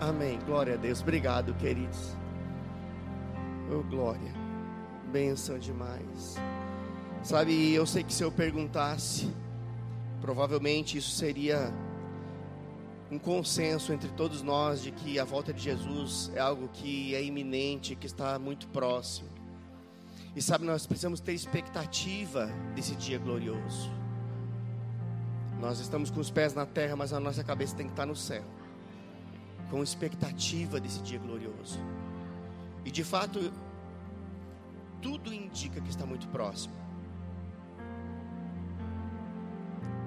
Amém. Glória a Deus. Obrigado, queridos. Oh, glória. Benção demais. Sabe, eu sei que se eu perguntasse, provavelmente isso seria um consenso entre todos nós de que a volta de Jesus é algo que é iminente, que está muito próximo. E sabe, nós precisamos ter expectativa desse dia glorioso. Nós estamos com os pés na terra, mas a nossa cabeça tem que estar no céu com expectativa desse dia glorioso. E de fato, tudo indica que está muito próximo.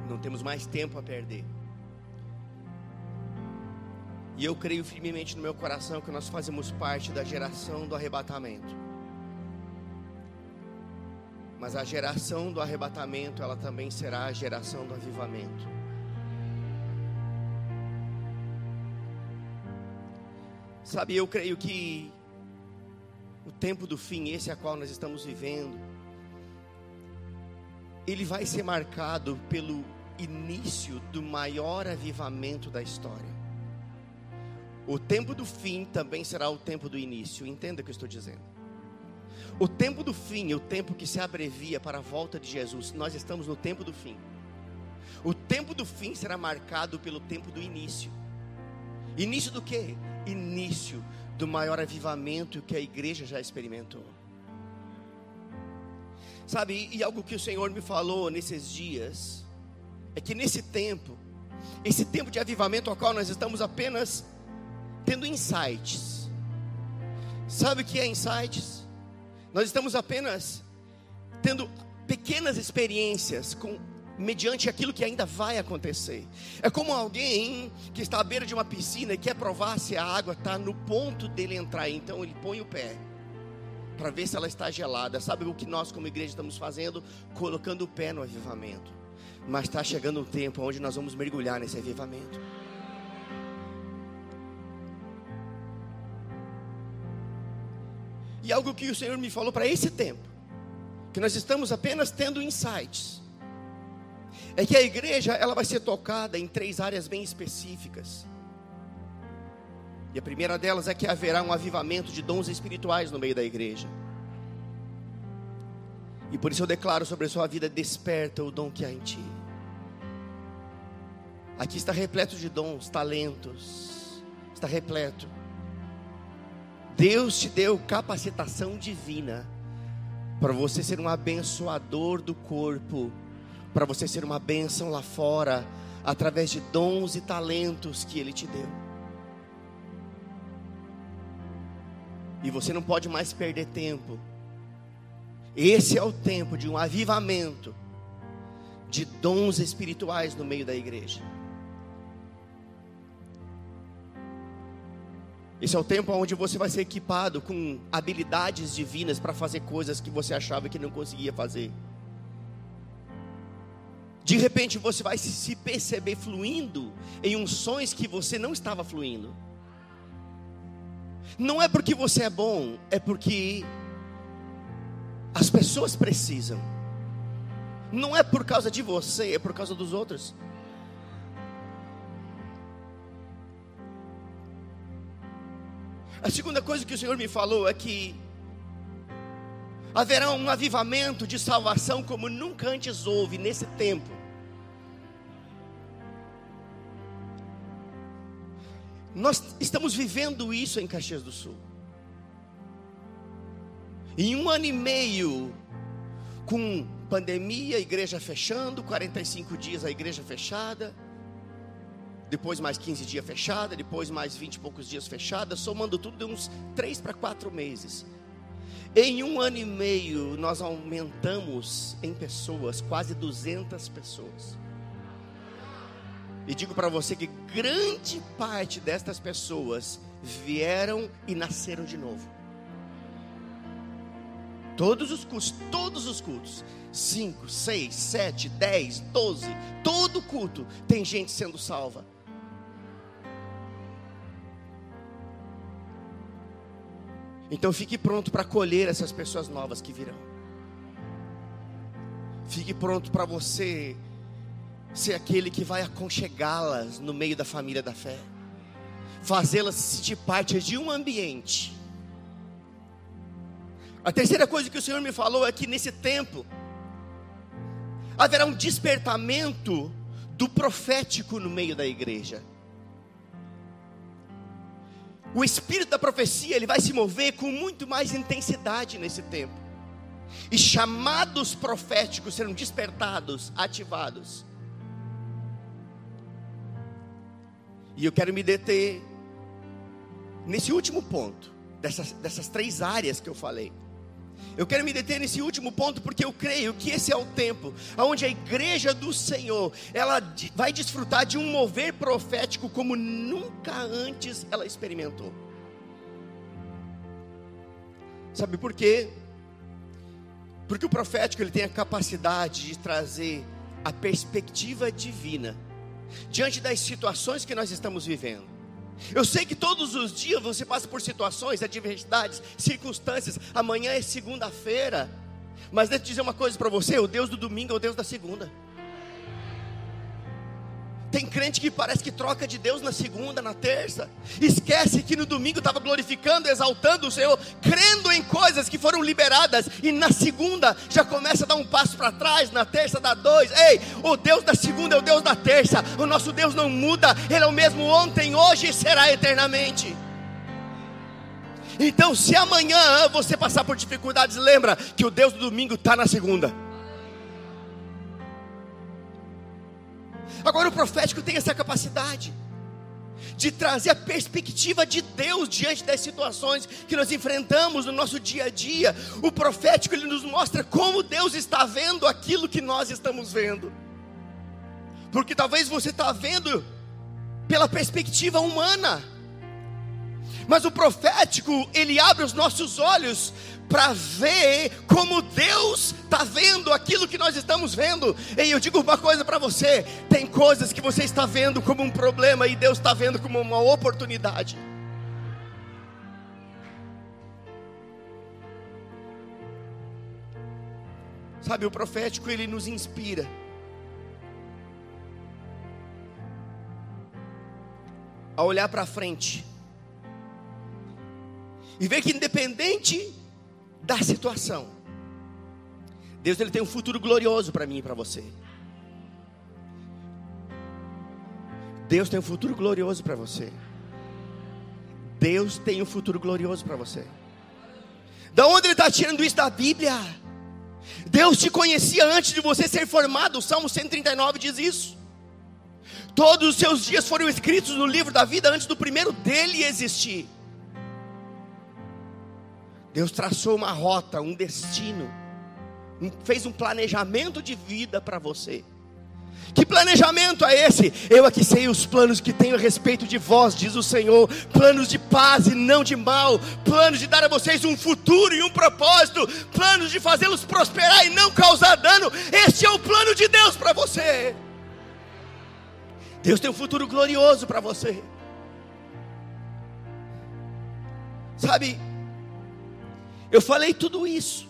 Não temos mais tempo a perder. E eu creio firmemente no meu coração que nós fazemos parte da geração do arrebatamento. Mas a geração do arrebatamento, ela também será a geração do avivamento. Sabe, eu creio que o tempo do fim, esse a qual nós estamos vivendo, ele vai ser marcado pelo início do maior avivamento da história. O tempo do fim também será o tempo do início, entenda o que eu estou dizendo. O tempo do fim, o tempo que se abrevia para a volta de Jesus, nós estamos no tempo do fim. O tempo do fim será marcado pelo tempo do início. Início do que? Início do maior avivamento que a igreja já experimentou. Sabe, e algo que o Senhor me falou nesses dias, é que nesse tempo, esse tempo de avivamento ao qual nós estamos apenas tendo insights. Sabe o que é insights? Nós estamos apenas tendo pequenas experiências com mediante aquilo que ainda vai acontecer. É como alguém que está à beira de uma piscina e quer provar se a água está no ponto dele entrar, então ele põe o pé para ver se ela está gelada. Sabe o que nós, como igreja, estamos fazendo? Colocando o pé no avivamento. Mas está chegando um tempo onde nós vamos mergulhar nesse avivamento. E algo que o Senhor me falou para esse tempo, que nós estamos apenas tendo insights é que a igreja ela vai ser tocada em três áreas bem específicas. E a primeira delas é que haverá um avivamento de dons espirituais no meio da igreja. E por isso eu declaro sobre a sua vida: desperta o dom que há em ti. Aqui está repleto de dons, talentos, está repleto. Deus te deu capacitação divina para você ser um abençoador do corpo para você ser uma bênção lá fora, através de dons e talentos que Ele te deu. E você não pode mais perder tempo. Esse é o tempo de um avivamento de dons espirituais no meio da igreja. Esse é o tempo onde você vai ser equipado com habilidades divinas para fazer coisas que você achava que não conseguia fazer. De repente você vai se perceber fluindo em unções que você não estava fluindo. Não é porque você é bom, é porque as pessoas precisam. Não é por causa de você, é por causa dos outros. A segunda coisa que o Senhor me falou é que haverá um avivamento de salvação como nunca antes houve nesse tempo. Nós estamos vivendo isso em Caxias do Sul. Em um ano e meio, com pandemia, igreja fechando, 45 dias a igreja fechada, depois mais 15 dias fechada, depois mais 20 e poucos dias fechada, somando tudo, de uns 3 para 4 meses. Em um ano e meio, nós aumentamos em pessoas, quase 200 pessoas. E digo para você que grande parte destas pessoas vieram e nasceram de novo. Todos os cultos, todos os cultos, 5, 6, 7, 10, 12, todo culto tem gente sendo salva. Então fique pronto para acolher essas pessoas novas que virão. Fique pronto para você ser aquele que vai aconchegá-las no meio da família da fé. fazê-las sentir parte de um ambiente. A terceira coisa que o Senhor me falou é que nesse tempo haverá um despertamento do profético no meio da igreja. O espírito da profecia, ele vai se mover com muito mais intensidade nesse tempo. E chamados proféticos serão despertados, ativados. E eu quero me deter nesse último ponto, dessas, dessas três áreas que eu falei. Eu quero me deter nesse último ponto porque eu creio que esse é o tempo onde a igreja do Senhor, ela vai desfrutar de um mover profético como nunca antes ela experimentou. Sabe por quê? Porque o profético ele tem a capacidade de trazer a perspectiva divina diante das situações que nós estamos vivendo. Eu sei que todos os dias você passa por situações, adversidades, circunstâncias. Amanhã é segunda-feira. Mas deixa eu dizer uma coisa para você: o Deus do domingo é o Deus da segunda. Tem crente que parece que troca de Deus na segunda, na terça. Esquece que no domingo estava glorificando, exaltando o Senhor, crendo em coisas que foram liberadas. E na segunda já começa a dar um passo para trás, na terça dá dois. Ei, o Deus da segunda é o Deus da terça. O nosso Deus não muda, Ele é o mesmo ontem, hoje e será eternamente. Então, se amanhã você passar por dificuldades, lembra que o Deus do domingo está na segunda. Agora, o profético tem essa capacidade de trazer a perspectiva de Deus diante das situações que nós enfrentamos no nosso dia a dia. O profético ele nos mostra como Deus está vendo aquilo que nós estamos vendo. Porque talvez você está vendo pela perspectiva humana. Mas o profético, ele abre os nossos olhos para ver como Deus está vendo aquilo que nós estamos vendo. E eu digo uma coisa para você: tem coisas que você está vendo como um problema e Deus está vendo como uma oportunidade. Sabe, o profético ele nos inspira. A olhar para frente e ver que independente da situação. Deus ele tem um futuro glorioso para mim e para você. Deus tem um futuro glorioso para você. Deus tem um futuro glorioso para você. Da onde ele está tirando isso da Bíblia? Deus te conhecia antes de você ser formado. O Salmo 139 diz isso. Todos os seus dias foram escritos no livro da vida antes do primeiro dele existir. Deus traçou uma rota, um destino, fez um planejamento de vida para você. Que planejamento é esse? Eu aqui sei os planos que tenho a respeito de vós, diz o Senhor: planos de paz e não de mal, planos de dar a vocês um futuro e um propósito, planos de fazê-los prosperar e não causar dano. Este é o plano de Deus para você. Deus tem um futuro glorioso para você. Sabe, eu falei tudo isso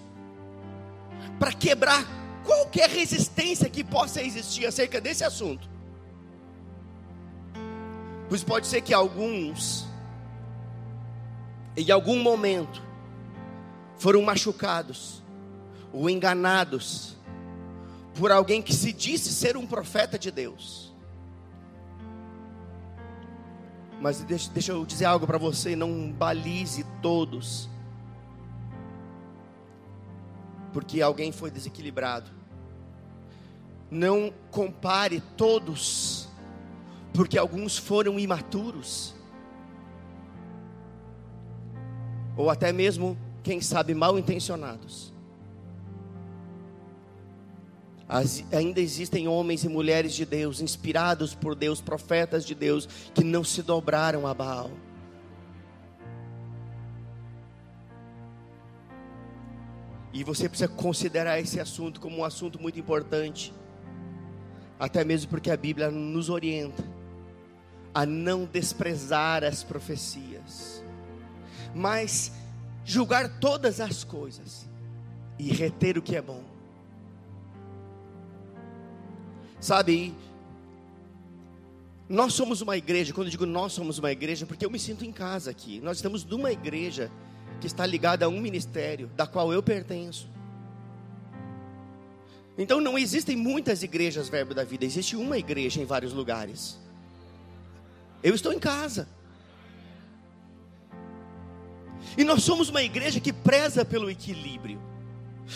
para quebrar qualquer resistência que possa existir acerca desse assunto. Pois pode ser que alguns, em algum momento, foram machucados ou enganados por alguém que se disse ser um profeta de Deus. Mas deixa, eu dizer algo para você: não balize todos porque alguém foi desequilibrado. Não compare todos, porque alguns foram imaturos, ou até mesmo, quem sabe, mal intencionados. As, ainda existem homens e mulheres de Deus, inspirados por Deus, profetas de Deus, que não se dobraram a Baal. E você precisa considerar esse assunto como um assunto muito importante. Até mesmo porque a Bíblia nos orienta a não desprezar as profecias, mas julgar todas as coisas e reter o que é bom. Sabe, Nós somos uma igreja, quando eu digo nós somos uma igreja, porque eu me sinto em casa aqui. Nós estamos numa igreja que está ligada a um ministério, da qual eu pertenço. Então não existem muitas igrejas Verbo da Vida, existe uma igreja em vários lugares. Eu estou em casa. E nós somos uma igreja que preza pelo equilíbrio.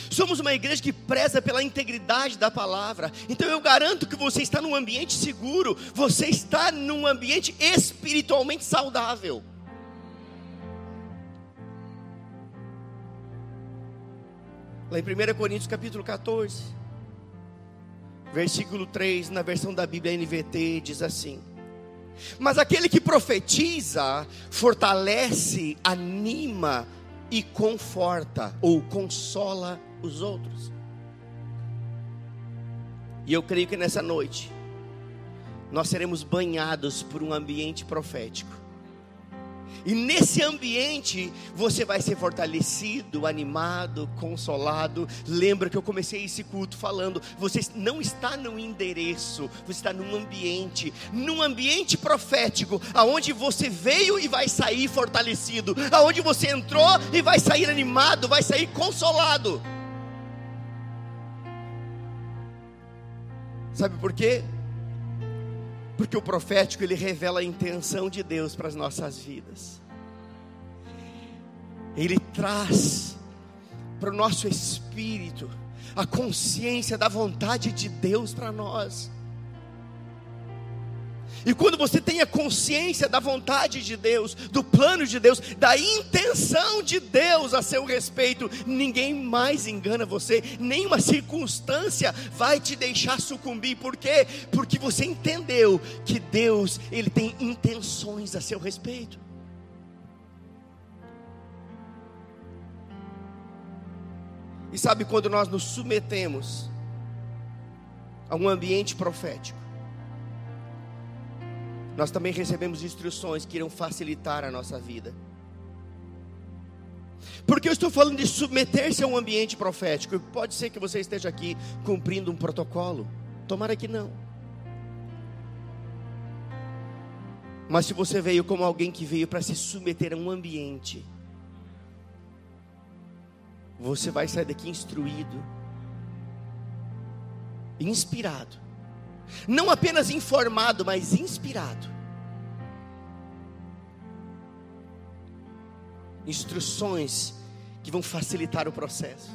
Somos uma igreja que preza pela integridade da palavra. Então eu garanto que você está num ambiente seguro, você está num ambiente espiritualmente saudável. Lá em 1 Coríntios capítulo 14, versículo 3, na versão da Bíblia NVT, diz assim: Mas aquele que profetiza, fortalece, anima e conforta ou consola os outros. E eu creio que nessa noite, nós seremos banhados por um ambiente profético e nesse ambiente você vai ser fortalecido, animado, consolado. Lembra que eu comecei esse culto falando: você não está num endereço, você está num ambiente, num ambiente profético, aonde você veio e vai sair fortalecido, aonde você entrou e vai sair animado, vai sair consolado. Sabe por quê? Porque o profético ele revela a intenção de Deus para as nossas vidas. Ele traz para o nosso espírito a consciência da vontade de Deus para nós. E quando você tem a consciência da vontade de Deus, do plano de Deus, da intenção de Deus a seu respeito, ninguém mais engana você, nenhuma circunstância vai te deixar sucumbir. Por quê? Porque você entendeu que Deus, ele tem intenções a seu respeito. E sabe quando nós nos submetemos a um ambiente profético? Nós também recebemos instruções que irão facilitar a nossa vida. Porque eu estou falando de submeter-se a um ambiente profético. Pode ser que você esteja aqui cumprindo um protocolo. Tomara que não. Mas se você veio como alguém que veio para se submeter a um ambiente, você vai sair daqui instruído, inspirado não apenas informado, mas inspirado. Instruções que vão facilitar o processo.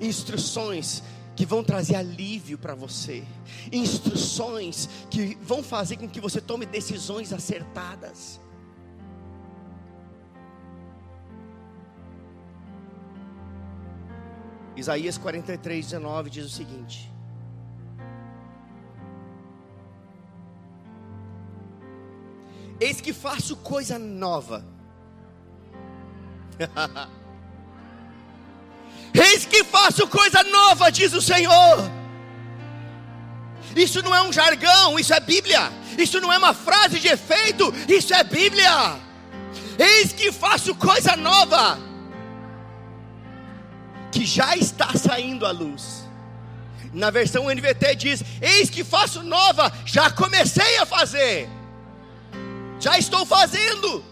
Instruções que vão trazer alívio para você. Instruções que vão fazer com que você tome decisões acertadas. Isaías 43, 19 diz o seguinte: Eis que faço coisa nova. Eis que faço coisa nova, diz o Senhor. Isso não é um jargão, isso é Bíblia. Isso não é uma frase de efeito, isso é Bíblia. Eis que faço coisa nova, que já está saindo à luz. Na versão NVT diz: Eis que faço nova, já comecei a fazer já estou fazendo.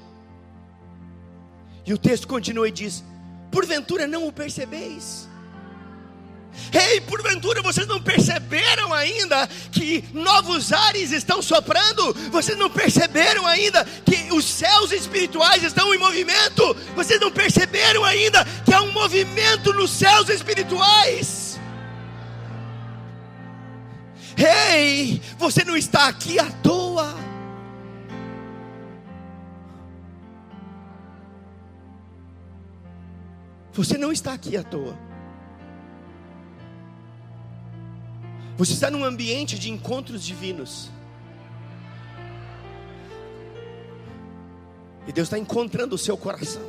E o texto continua e diz: porventura não o percebeis? Ei, porventura vocês não perceberam ainda que novos ares estão soprando? Vocês não perceberam ainda que os céus espirituais estão em movimento? Vocês não perceberam ainda que há um movimento nos céus espirituais? Ei, você não está aqui à toa. Você não está aqui à toa. Você está num ambiente de encontros divinos. E Deus está encontrando o seu coração.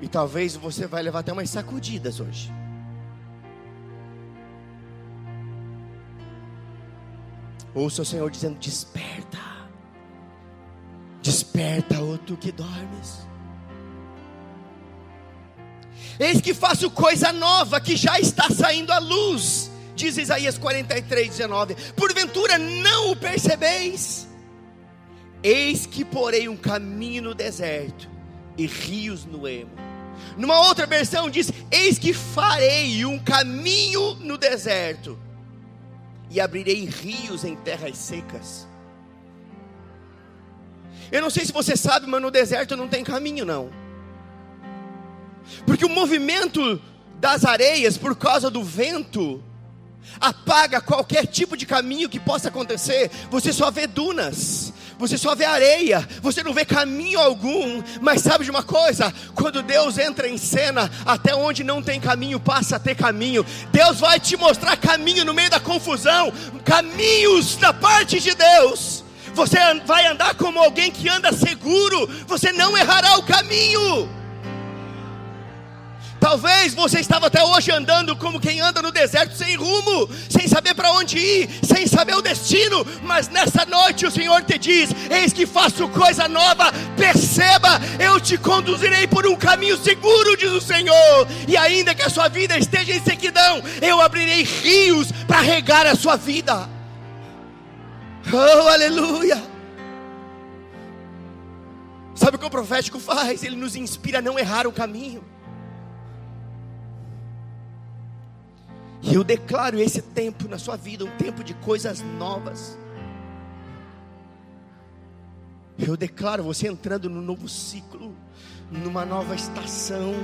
E talvez você vai levar até umas sacudidas hoje. Ouça o Senhor dizendo: desperta. Desperta, ó tu que dormes. Eis que faço coisa nova que já está saindo à luz Diz Isaías 43, 19: Porventura não o percebeis? Eis que porei um caminho no deserto e rios no emo. Numa outra versão diz: Eis que farei um caminho no deserto e abrirei rios em terras secas. Eu não sei se você sabe, mas no deserto não tem caminho, não. Porque o movimento das areias, por causa do vento, apaga qualquer tipo de caminho que possa acontecer. Você só vê dunas, você só vê areia, você não vê caminho algum. Mas sabe de uma coisa? Quando Deus entra em cena, até onde não tem caminho, passa a ter caminho. Deus vai te mostrar caminho no meio da confusão, caminhos da parte de Deus. Você vai andar como alguém que anda seguro, você não errará o caminho. Talvez você estava até hoje andando como quem anda no deserto sem rumo, sem saber para onde ir, sem saber o destino, mas nessa noite o Senhor te diz: Eis que faço coisa nova, perceba, eu te conduzirei por um caminho seguro, diz o Senhor, e ainda que a sua vida esteja em sequidão, eu abrirei rios para regar a sua vida. Oh, aleluia! Sabe o que o profético faz? Ele nos inspira a não errar o caminho. E eu declaro esse tempo na sua vida, um tempo de coisas novas. Eu declaro você entrando no novo ciclo, numa nova estação,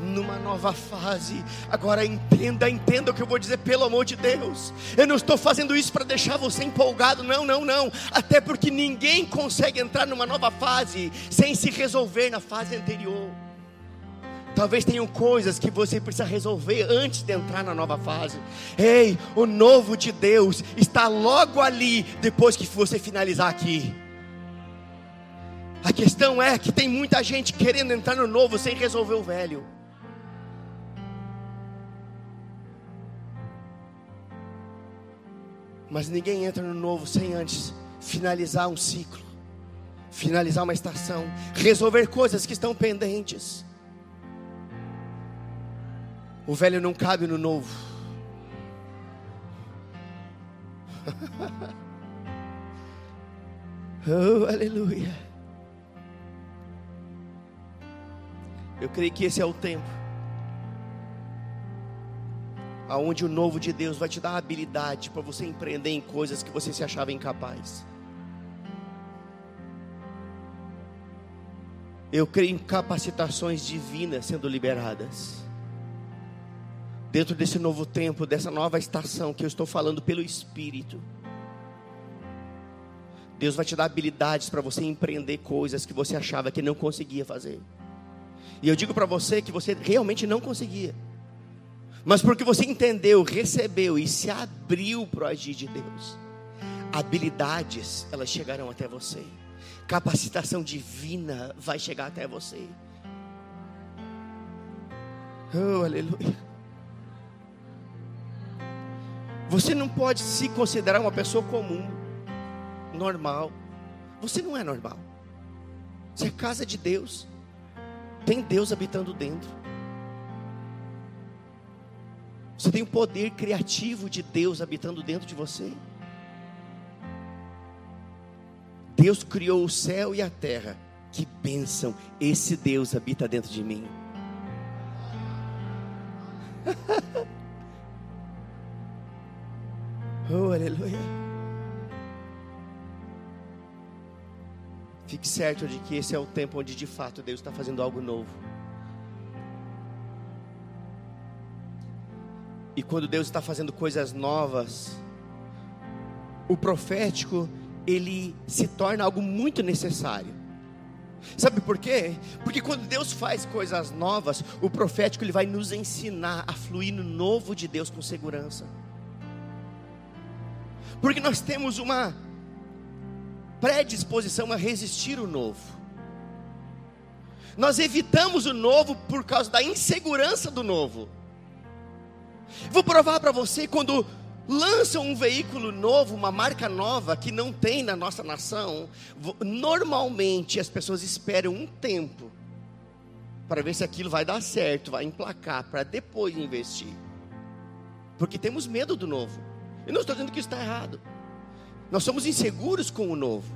numa nova fase. Agora entenda, entenda o que eu vou dizer, pelo amor de Deus. Eu não estou fazendo isso para deixar você empolgado, não, não, não. Até porque ninguém consegue entrar numa nova fase sem se resolver na fase anterior. Talvez tenham coisas que você precisa resolver antes de entrar na nova fase. Ei, o novo de Deus está logo ali depois que você finalizar aqui. A questão é que tem muita gente querendo entrar no novo sem resolver o velho. Mas ninguém entra no novo sem antes finalizar um ciclo, finalizar uma estação, resolver coisas que estão pendentes. O velho não cabe no novo. oh, aleluia. Eu creio que esse é o tempo aonde o novo de Deus vai te dar habilidade para você empreender em coisas que você se achava incapaz. Eu creio em capacitações divinas sendo liberadas dentro desse novo tempo, dessa nova estação que eu estou falando pelo Espírito. Deus vai te dar habilidades para você empreender coisas que você achava que não conseguia fazer. E eu digo para você que você realmente não conseguia. Mas porque você entendeu, recebeu e se abriu para o agir de Deus. Habilidades, elas chegarão até você. Capacitação divina vai chegar até você. Oh, aleluia. Você não pode se considerar uma pessoa comum, normal. Você não é normal. Você é casa de Deus. Tem Deus habitando dentro. Você tem o poder criativo de Deus habitando dentro de você. Deus criou o céu e a terra. Que bênção! Esse Deus habita dentro de mim. Oh, aleluia. Fique certo de que esse é o tempo onde de fato Deus está fazendo algo novo. E quando Deus está fazendo coisas novas, o profético ele se torna algo muito necessário. Sabe por quê? Porque quando Deus faz coisas novas, o profético ele vai nos ensinar a fluir no novo de Deus com segurança. Porque nós temos uma predisposição a resistir o novo. Nós evitamos o novo por causa da insegurança do novo. Vou provar para você quando lançam um veículo novo, uma marca nova que não tem na nossa nação, normalmente as pessoas esperam um tempo para ver se aquilo vai dar certo, vai emplacar, para depois investir. porque temos medo do novo. Eu não estou dizendo que isso está errado. Nós somos inseguros com o novo.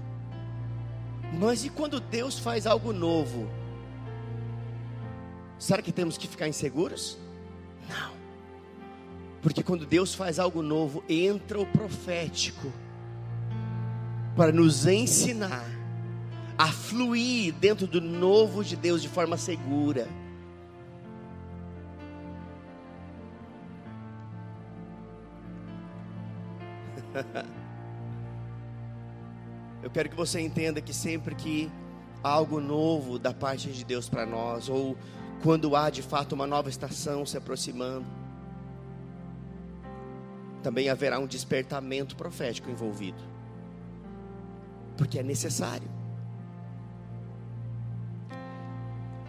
Mas e quando Deus faz algo novo? Será que temos que ficar inseguros? Não. Porque quando Deus faz algo novo, entra o profético para nos ensinar a fluir dentro do novo de Deus de forma segura. Quero que você entenda que sempre que há algo novo da parte de Deus para nós, ou quando há de fato uma nova estação se aproximando, também haverá um despertamento profético envolvido, porque é necessário.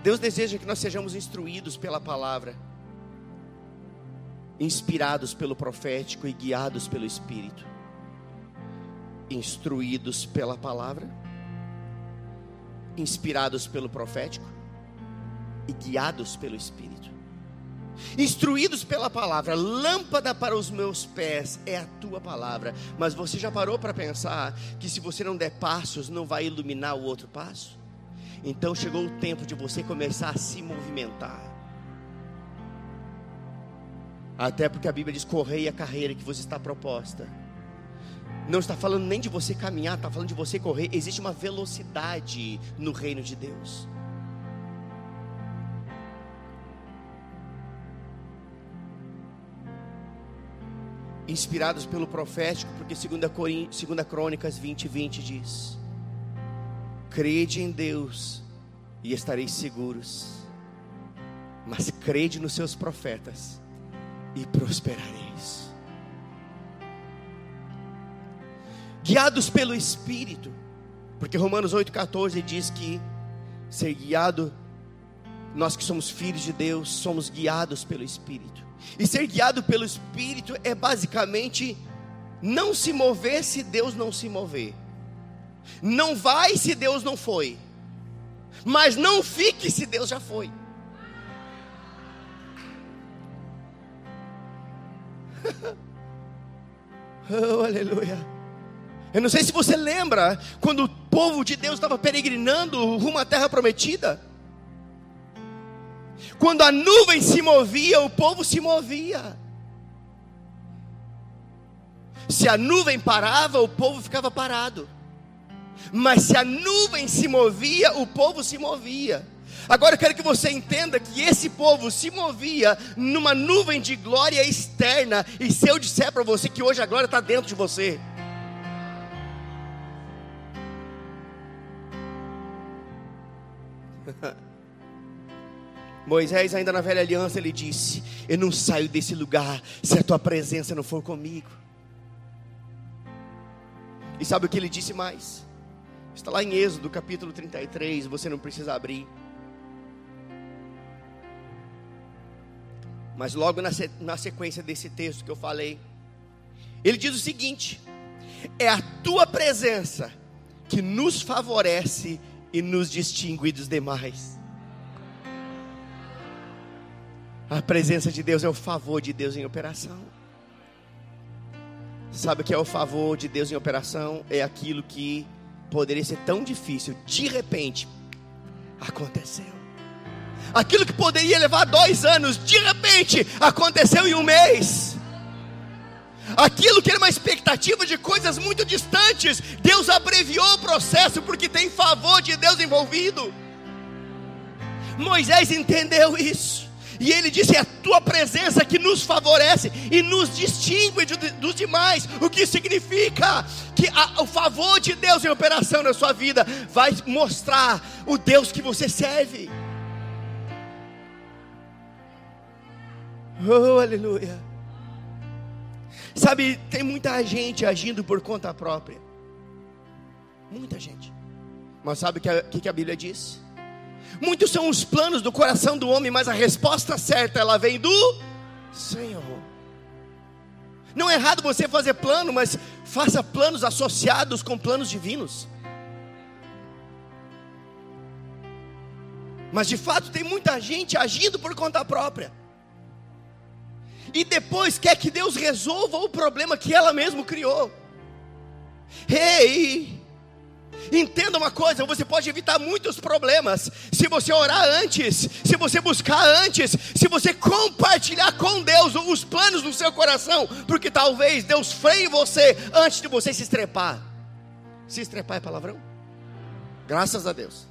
Deus deseja que nós sejamos instruídos pela palavra, inspirados pelo profético e guiados pelo Espírito instruídos pela palavra, inspirados pelo profético e guiados pelo Espírito. Instruídos pela palavra, lâmpada para os meus pés é a tua palavra. Mas você já parou para pensar que se você não der passos, não vai iluminar o outro passo? Então chegou o tempo de você começar a se movimentar. Até porque a Bíblia diz: correia a carreira que você está proposta não está falando nem de você caminhar, está falando de você correr. Existe uma velocidade no reino de Deus. Inspirados pelo profético, porque 2 Crônicas 20, 20 diz: Crede em Deus e estareis seguros, mas crede nos seus profetas e prosperareis. Guiados pelo Espírito, porque Romanos 8,14 diz que ser guiado, nós que somos filhos de Deus, somos guiados pelo Espírito, e ser guiado pelo Espírito é basicamente não se mover se Deus não se mover, não vai se Deus não foi, mas não fique se Deus já foi. oh, aleluia. Eu não sei se você lembra quando o povo de Deus estava peregrinando rumo à terra prometida. Quando a nuvem se movia, o povo se movia. Se a nuvem parava, o povo ficava parado. Mas se a nuvem se movia, o povo se movia. Agora eu quero que você entenda que esse povo se movia numa nuvem de glória externa. E se eu disser para você que hoje a glória está dentro de você, Moisés, ainda na velha aliança, ele disse: Eu não saio desse lugar se a tua presença não for comigo. E sabe o que ele disse mais? Está lá em Êxodo capítulo 33, você não precisa abrir. Mas logo na, sequência desse texto que eu falei, ele diz o seguinte: É a tua presença que nos favorece e nos distingue dos demais. A presença de Deus é o favor de Deus em operação. Sabe o que é o favor de Deus em operação? É aquilo que poderia ser tão difícil, de repente, aconteceu. Aquilo que poderia levar dois anos, de repente, aconteceu em um mês. Aquilo que era uma expectativa de coisas muito distantes, Deus abreviou o processo porque tem favor de Deus envolvido. Moisés entendeu isso. E ele disse: É a tua presença que nos favorece e nos distingue dos demais. O que significa que a, o favor de Deus em operação na sua vida vai mostrar o Deus que você serve. Oh, aleluia. Sabe, tem muita gente agindo por conta própria. Muita gente. Mas sabe o que, que a Bíblia diz? Muitos são os planos do coração do homem, mas a resposta certa ela vem do Senhor. Não é errado você fazer plano, mas faça planos associados com planos divinos. Mas de fato tem muita gente agindo por conta própria. E depois quer que Deus resolva o problema que ela mesma criou. Ei! Entenda uma coisa: você pode evitar muitos problemas se você orar antes, se você buscar antes, se você compartilhar com Deus os planos do seu coração, porque talvez Deus freie você antes de você se estrepar. Se estrepar é palavrão? Graças a Deus.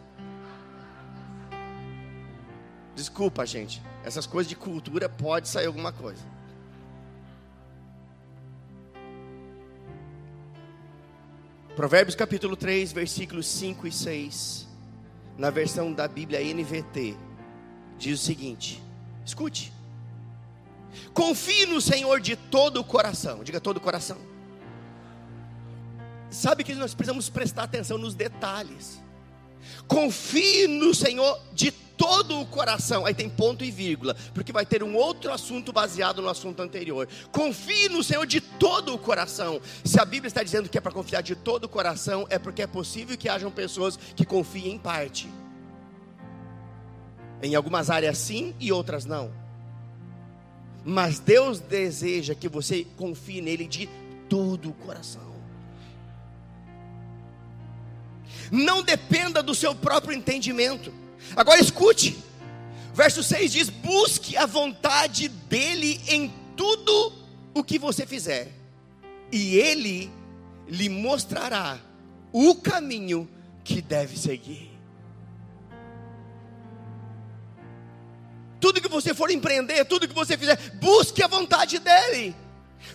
Desculpa, gente. Essas coisas de cultura pode sair alguma coisa. Provérbios capítulo 3, versículos 5 e 6, na versão da Bíblia NVT, diz o seguinte: escute. Confie no Senhor de todo o coração, diga todo o coração. Sabe que nós precisamos prestar atenção nos detalhes. Confie no Senhor de todo o coração. Aí tem ponto e vírgula, porque vai ter um outro assunto baseado no assunto anterior. Confie no Senhor de todo o coração. Se a Bíblia está dizendo que é para confiar de todo o coração, é porque é possível que hajam pessoas que confiem em parte. Em algumas áreas sim e outras não. Mas Deus deseja que você confie nele de todo o coração. Não dependa do seu próprio entendimento. Agora escute. Verso 6 diz: Busque a vontade dEle em tudo o que você fizer, e Ele lhe mostrará o caminho que deve seguir. Tudo que você for empreender, tudo que você fizer, busque a vontade dEle.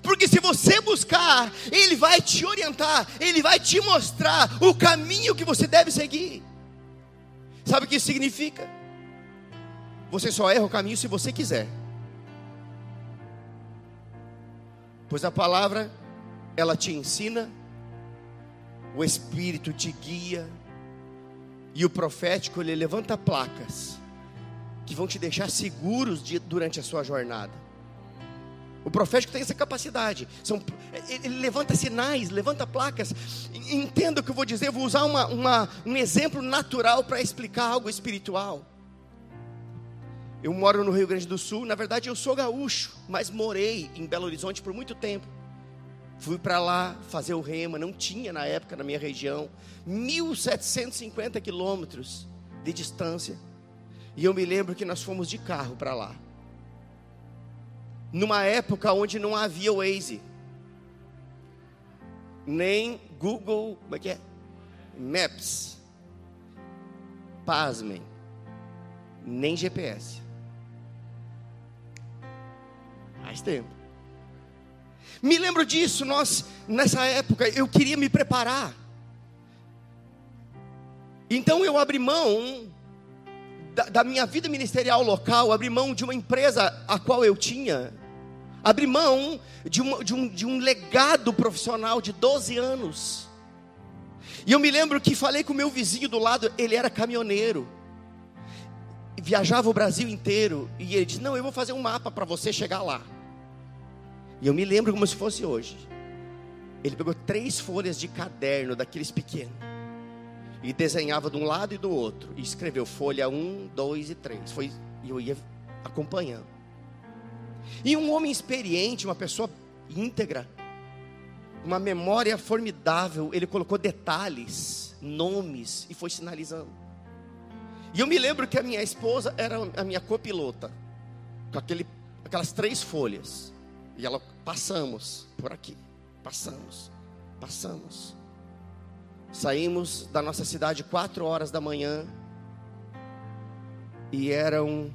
Porque se você buscar, Ele vai te orientar, Ele vai te mostrar o caminho que você deve seguir. Sabe o que isso significa? Você só erra o caminho se você quiser. Pois a palavra, ela te ensina, o Espírito te guia, e o profético, ele levanta placas que vão te deixar seguros de, durante a sua jornada. O profético tem essa capacidade. São, ele levanta sinais, levanta placas. Entenda o que eu vou dizer. Eu vou usar uma, uma, um exemplo natural para explicar algo espiritual. Eu moro no Rio Grande do Sul. Na verdade, eu sou gaúcho, mas morei em Belo Horizonte por muito tempo. Fui para lá fazer o rema. Não tinha na época na minha região 1.750 quilômetros de distância. E eu me lembro que nós fomos de carro para lá numa época onde não havia Waze, nem Google, como é que é? Maps. Pasmem, nem GPS. Faz tempo. Me lembro disso, nós, nessa época, eu queria me preparar. Então eu abri mão da, da, minha vida ministerial local, abri mão de uma empresa a qual eu tinha, abri mão de, de, um, de um legado profissional de 12 anos. E eu me lembro que falei com o meu vizinho do lado, ele era caminhoneiro, viajava o Brasil inteiro, e ele disse: Não, eu vou fazer um mapa para você chegar lá. E eu me lembro como se fosse hoje. Ele pegou três folhas de caderno, daqueles pequenos, e desenhava de um lado e do outro, e escreveu folha 1, 2 e 3. Foi, e eu ia acompanhando. E um homem experiente, uma pessoa íntegra, uma memória formidável, ele colocou detalhes, nomes e foi sinalizando. E eu me lembro que a minha esposa era a minha copilota, com aquele, aquelas três folhas. E ela passamos por aqui, passamos, passamos. Saímos da nossa cidade quatro horas da manhã e eram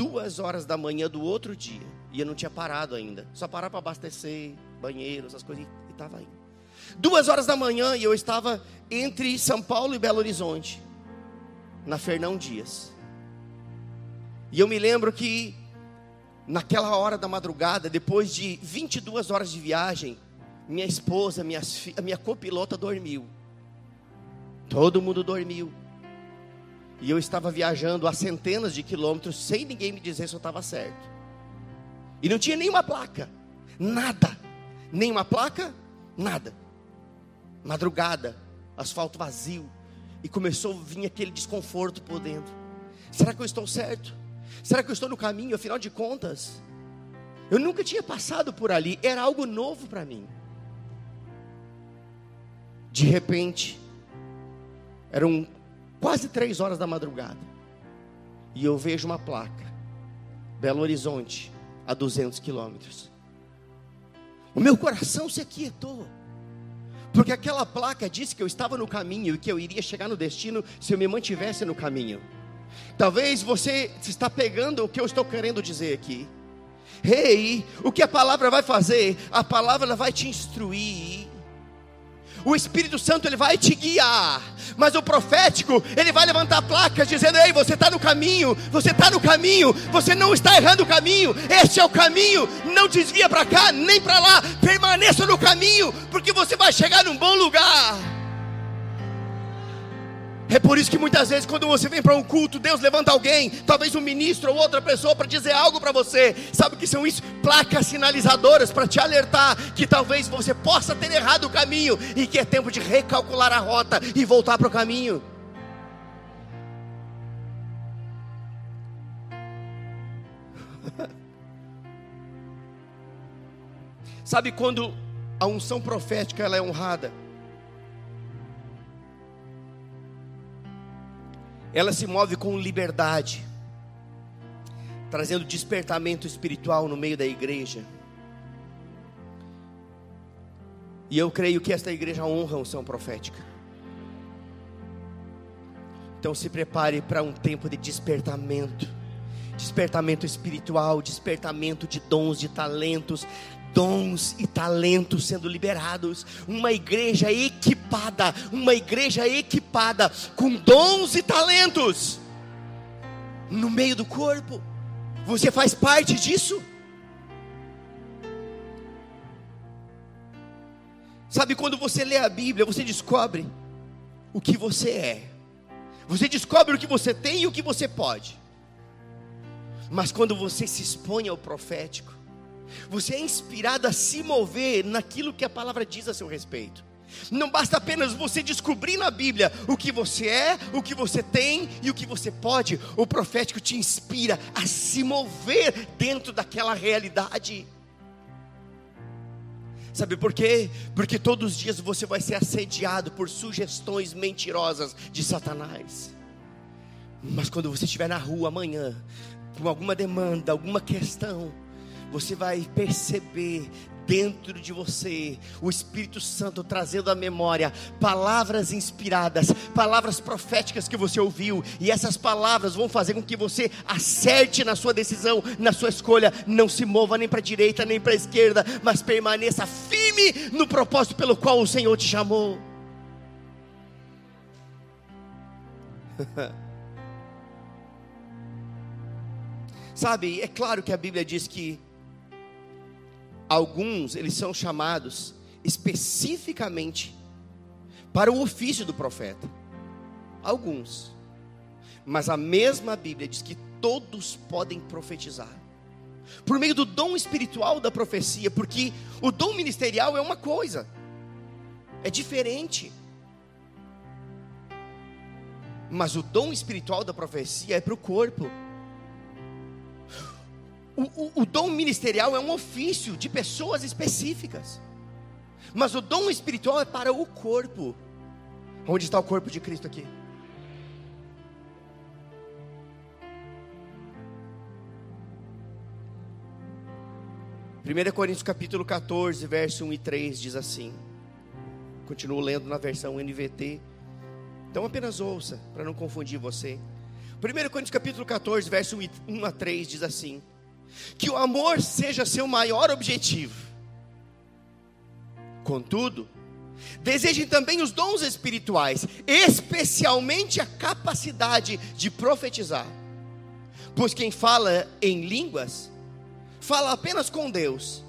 duas horas da manhã do outro dia. E eu não tinha parado ainda. Só parar para abastecer, banheiro, essas coisas. E estava indo. Duas horas da manhã e eu estava entre São Paulo e Belo Horizonte. Na Fernão Dias. E eu me lembro que naquela hora da madrugada, depois de 22 horas de viagem, minha esposa, minha, minha copilota dormiu. Todo mundo dormiu. E eu estava viajando a centenas de quilômetros sem ninguém me dizer se eu estava certo. E não tinha nenhuma placa, nada. Nenhuma placa, nada. Madrugada, asfalto vazio. E começou a vir aquele desconforto por dentro. Será que eu estou certo? Será que eu estou no caminho? Afinal de contas, Eu nunca tinha passado por ali, era algo novo para mim. De repente, eram quase três horas da madrugada, e eu vejo uma placa, Belo Horizonte, a 200 quilômetros. O meu coração se aquietou, porque aquela placa disse que eu estava no caminho e que eu iria chegar no destino se eu me mantivesse no caminho. Talvez você está pegando o que eu estou querendo dizer aqui. Rei, hey, o que a palavra vai fazer? A palavra vai te instruir. O Espírito Santo ele vai te guiar, mas o profético ele vai levantar placas dizendo: Ei, você está no caminho, você está no caminho, você não está errando o caminho. Este é o caminho. Não desvia para cá nem para lá. Permaneça no caminho, porque você vai chegar num bom lugar. É por isso que muitas vezes, quando você vem para um culto, Deus levanta alguém, talvez um ministro ou outra pessoa, para dizer algo para você. Sabe o que são isso? Placas sinalizadoras para te alertar que talvez você possa ter errado o caminho e que é tempo de recalcular a rota e voltar para o caminho. Sabe quando a unção profética ela é honrada? Ela se move com liberdade, trazendo despertamento espiritual no meio da igreja. E eu creio que esta igreja honra a unção profética. Então se prepare para um tempo de despertamento, despertamento espiritual, despertamento de dons, de talentos, dons e talentos sendo liberados, uma igreja equipada, uma igreja equipada com dons e talentos no meio do corpo. Você faz parte disso? Sabe quando você lê a Bíblia, você descobre o que você é. Você descobre o que você tem e o que você pode. Mas quando você se expõe ao profético, você é inspirado a se mover naquilo que a palavra diz a seu respeito. Não basta apenas você descobrir na Bíblia o que você é, o que você tem e o que você pode. O profético te inspira a se mover dentro daquela realidade. Sabe por quê? Porque todos os dias você vai ser assediado por sugestões mentirosas de Satanás. Mas quando você estiver na rua amanhã, com alguma demanda, alguma questão, você vai perceber dentro de você o Espírito Santo trazendo à memória palavras inspiradas, palavras proféticas que você ouviu, e essas palavras vão fazer com que você acerte na sua decisão, na sua escolha, não se mova nem para a direita nem para a esquerda, mas permaneça firme no propósito pelo qual o Senhor te chamou. Sabe, é claro que a Bíblia diz que Alguns, eles são chamados especificamente para o ofício do profeta. Alguns. Mas a mesma Bíblia diz que todos podem profetizar. Por meio do dom espiritual da profecia, porque o dom ministerial é uma coisa, é diferente. Mas o dom espiritual da profecia é para o corpo o, o, o dom ministerial é um ofício de pessoas específicas, mas o dom espiritual é para o corpo. Onde está o corpo de Cristo aqui? Primeira Coríntios capítulo 14, verso 1 e 3 diz assim. Continuo lendo na versão NVT. Então apenas ouça, para não confundir você. 1 Coríntios capítulo 14, verso 1 a 3 diz assim: que o amor seja seu maior objetivo. Contudo, desejem também os dons espirituais, especialmente a capacidade de profetizar. Pois quem fala em línguas, fala apenas com Deus,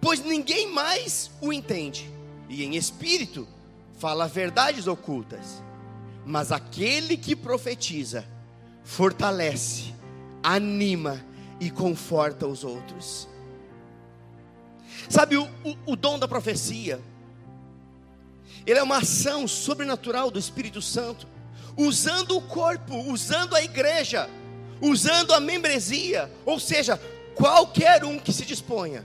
pois ninguém mais o entende, e em espírito, fala verdades ocultas. Mas aquele que profetiza, fortalece, anima e conforta os outros. Sabe, o, o, o, dom da profecia, ele é uma ação sobrenatural do Espírito Santo, usando o corpo, usando a igreja, usando a membresia, ou seja, qualquer um que se disponha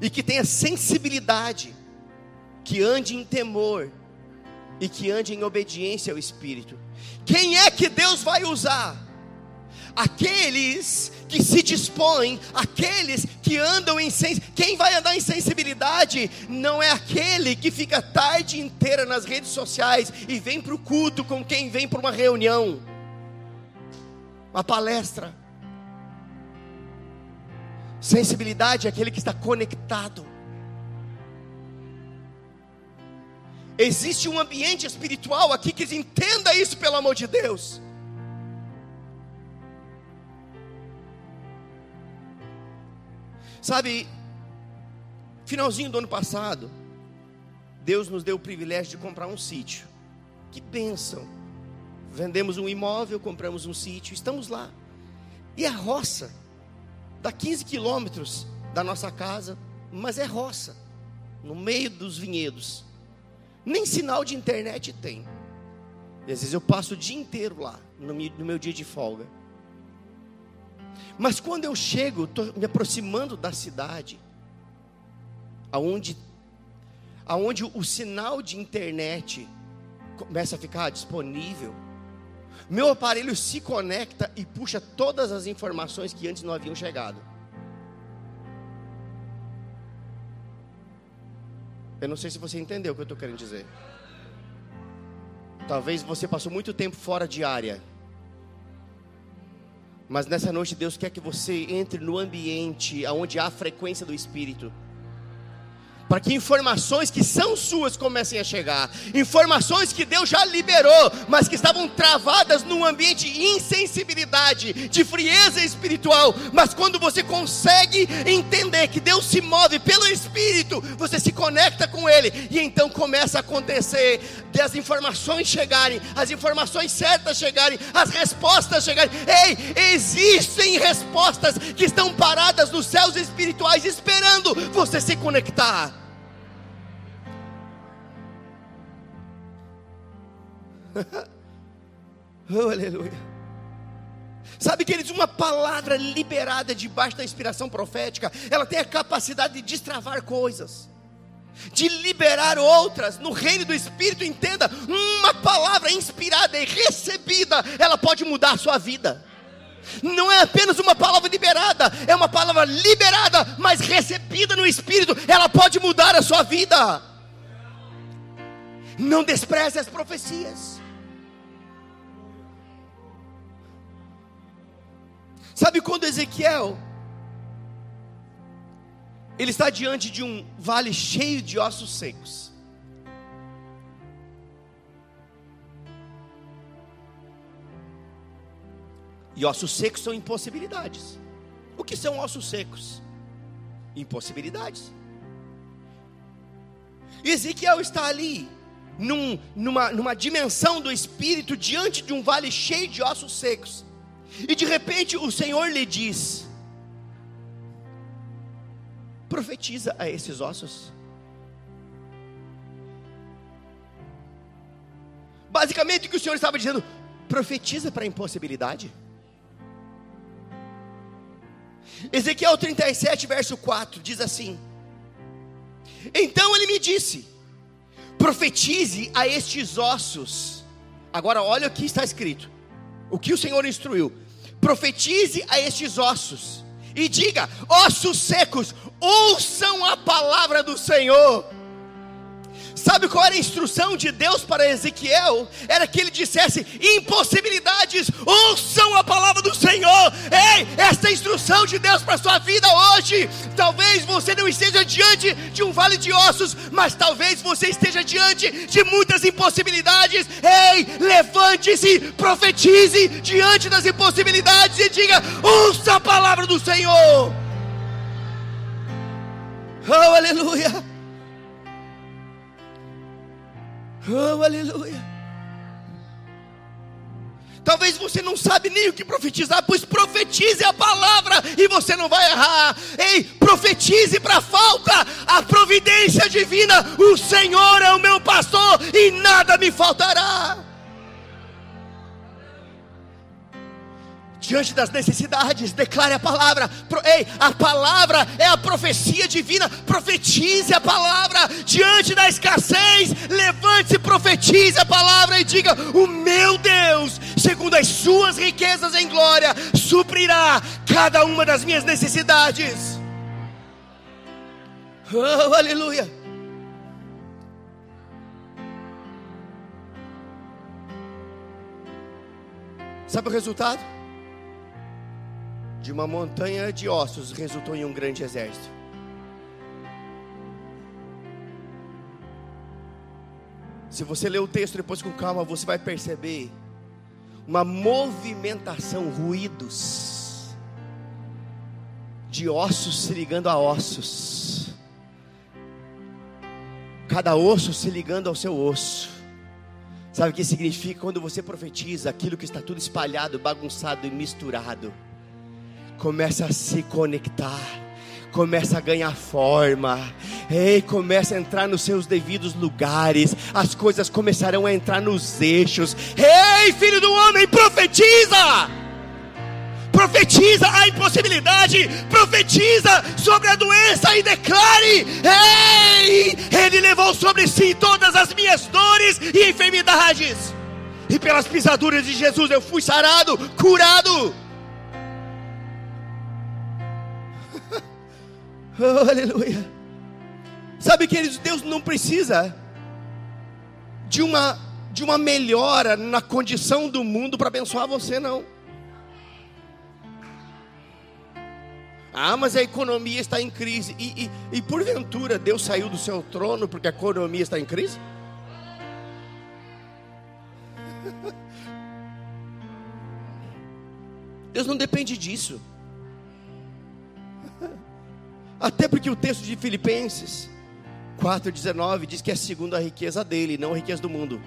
e que tenha sensibilidade, que ande em temor e que ande em obediência ao Espírito. Quem é que Deus vai usar? Aqueles que se dispõem, aqueles que andam em sensibilidade. Quem vai andar em sensibilidade não é aquele que fica a tarde inteira nas redes sociais e vem para o culto com quem vem para uma reunião, uma palestra. Sensibilidade é aquele que está conectado. Existe um ambiente espiritual aqui que entenda isso, pelo amor de Deus. Sabe, finalzinho do ano passado, Deus nos deu o privilégio de comprar um sítio. Que bênção! Vendemos um imóvel, compramos um sítio, estamos lá. E a roça, dá 15 quilômetros da nossa casa, mas é roça, no meio dos vinhedos. Nem sinal de internet tem. E às vezes eu passo o dia inteiro lá, no meu dia de folga. Mas quando eu chego, estou me aproximando da cidade, aonde, aonde o sinal de internet começa a ficar disponível, meu aparelho se conecta e puxa todas as informações que antes não haviam chegado. Eu não sei se você entendeu o que eu estou querendo dizer. Talvez você passou muito tempo fora de área. Mas nessa noite Deus quer que você entre no ambiente onde há a frequência do Espírito para que informações que são suas comecem a chegar, informações que Deus já liberou, mas que estavam travadas num ambiente de insensibilidade, de frieza espiritual. Mas quando você consegue entender que Deus se move pelo Espírito, você se conecta com Ele e então começa a acontecer de as informações chegarem, as informações certas chegarem, as respostas chegarem. Ei, existem respostas que estão paradas nos céus espirituais esperando você se conectar. oh, aleluia. Sabe, queridos, uma palavra liberada debaixo da inspiração profética, ela tem a capacidade de destravar coisas, de liberar outras. No reino do Espírito, entenda: uma palavra inspirada e recebida, ela pode mudar a sua vida. Não é apenas uma palavra liberada, é uma palavra liberada, mas recebida no Espírito, ela pode mudar a sua vida. Não despreze as profecias. Sabe quando Ezequiel ele está diante de um vale cheio de ossos secos. E ossos secos são impossibilidades. O que são ossos secos? Impossibilidades. Ezequiel está ali, num, numa, numa dimensão do espírito, diante de um vale cheio de ossos secos. E de repente o Senhor lhe diz: profetiza a esses ossos. Basicamente o que o Senhor estava dizendo, profetiza para a impossibilidade. Ezequiel 37, verso 4 diz assim: Então ele me disse: profetize a estes ossos. Agora olha o que está escrito. O que o Senhor instruiu: profetize a estes ossos e diga: ossos secos, ouçam a palavra do Senhor. Sabe qual era a instrução de Deus para Ezequiel? Era que ele dissesse: impossibilidades, ouçam a palavra do Senhor. Ei, esta é instrução de Deus para a sua vida hoje. Talvez você não esteja diante de um vale de ossos, mas talvez você esteja diante de muitas impossibilidades. Ei, levante-se, profetize diante das impossibilidades e diga: ouça a palavra do Senhor. Oh, aleluia. Oh, aleluia. Talvez você não sabe nem o que profetizar, pois profetize a palavra e você não vai errar. Ei, profetize para falta a providência divina. O Senhor é o meu pastor e nada me faltará. Diante das necessidades, declare a palavra. Ei, a palavra é a profecia divina. Profetize a palavra diante da escassez. Levante-se, profetize a palavra e diga: O meu Deus, segundo as suas riquezas em glória, suprirá cada uma das minhas necessidades. Oh, aleluia. Sabe o resultado? De uma montanha de ossos resultou em um grande exército. Se você ler o texto depois com calma, você vai perceber uma movimentação, ruídos de ossos se ligando a ossos. Cada osso se ligando ao seu osso. Sabe o que significa quando você profetiza aquilo que está tudo espalhado, bagunçado e misturado? Começa a se conectar, começa a ganhar forma, ei, começa a entrar nos seus devidos lugares, as coisas começarão a entrar nos eixos. Ei, filho do homem, profetiza! profetiza a impossibilidade, profetiza sobre a doença e declare: Ei, Ele levou sobre si todas as minhas dores e enfermidades, e pelas pisaduras de Jesus eu fui sarado, curado. Oh, aleluia. Sabe, queridos, Deus não precisa de uma, de uma melhora na condição do mundo para abençoar você, não. Ah, mas a economia está em crise. E, e, e porventura Deus saiu do seu trono porque a economia está em crise? Deus não depende disso. Até porque o texto de Filipenses 4,19 diz que é segundo a riqueza dele, não a riqueza do mundo.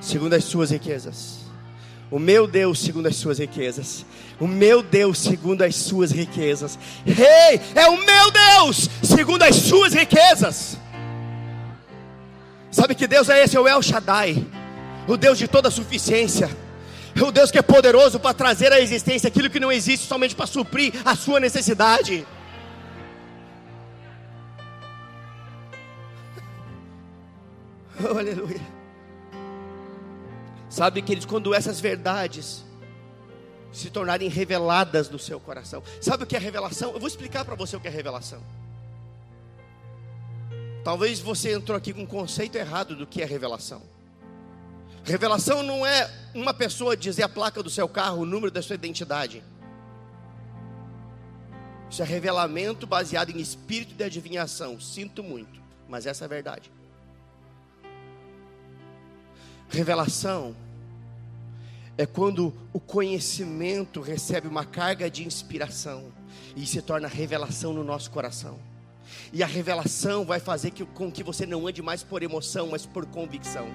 Segundo as suas riquezas. O meu Deus, segundo as suas riquezas. O meu Deus, segundo as suas riquezas. Rei, hey, é o meu Deus, segundo as suas riquezas. Sabe que Deus é esse? É o El Shaddai, o Deus de toda suficiência. O Deus que é poderoso para trazer à existência aquilo que não existe, somente para suprir a sua necessidade. Oh, aleluia. Sabe, queridos, quando essas verdades se tornarem reveladas no seu coração. Sabe o que é revelação? Eu vou explicar para você o que é revelação. Talvez você entrou aqui com um conceito errado do que é revelação. Revelação não é uma pessoa dizer a placa do seu carro, o número da sua identidade. Isso é revelamento baseado em espírito de adivinhação. Sinto muito, mas essa é a verdade. Revelação é quando o conhecimento recebe uma carga de inspiração e se torna revelação no nosso coração. E a revelação vai fazer que, com que você não ande mais por emoção, mas por convicção.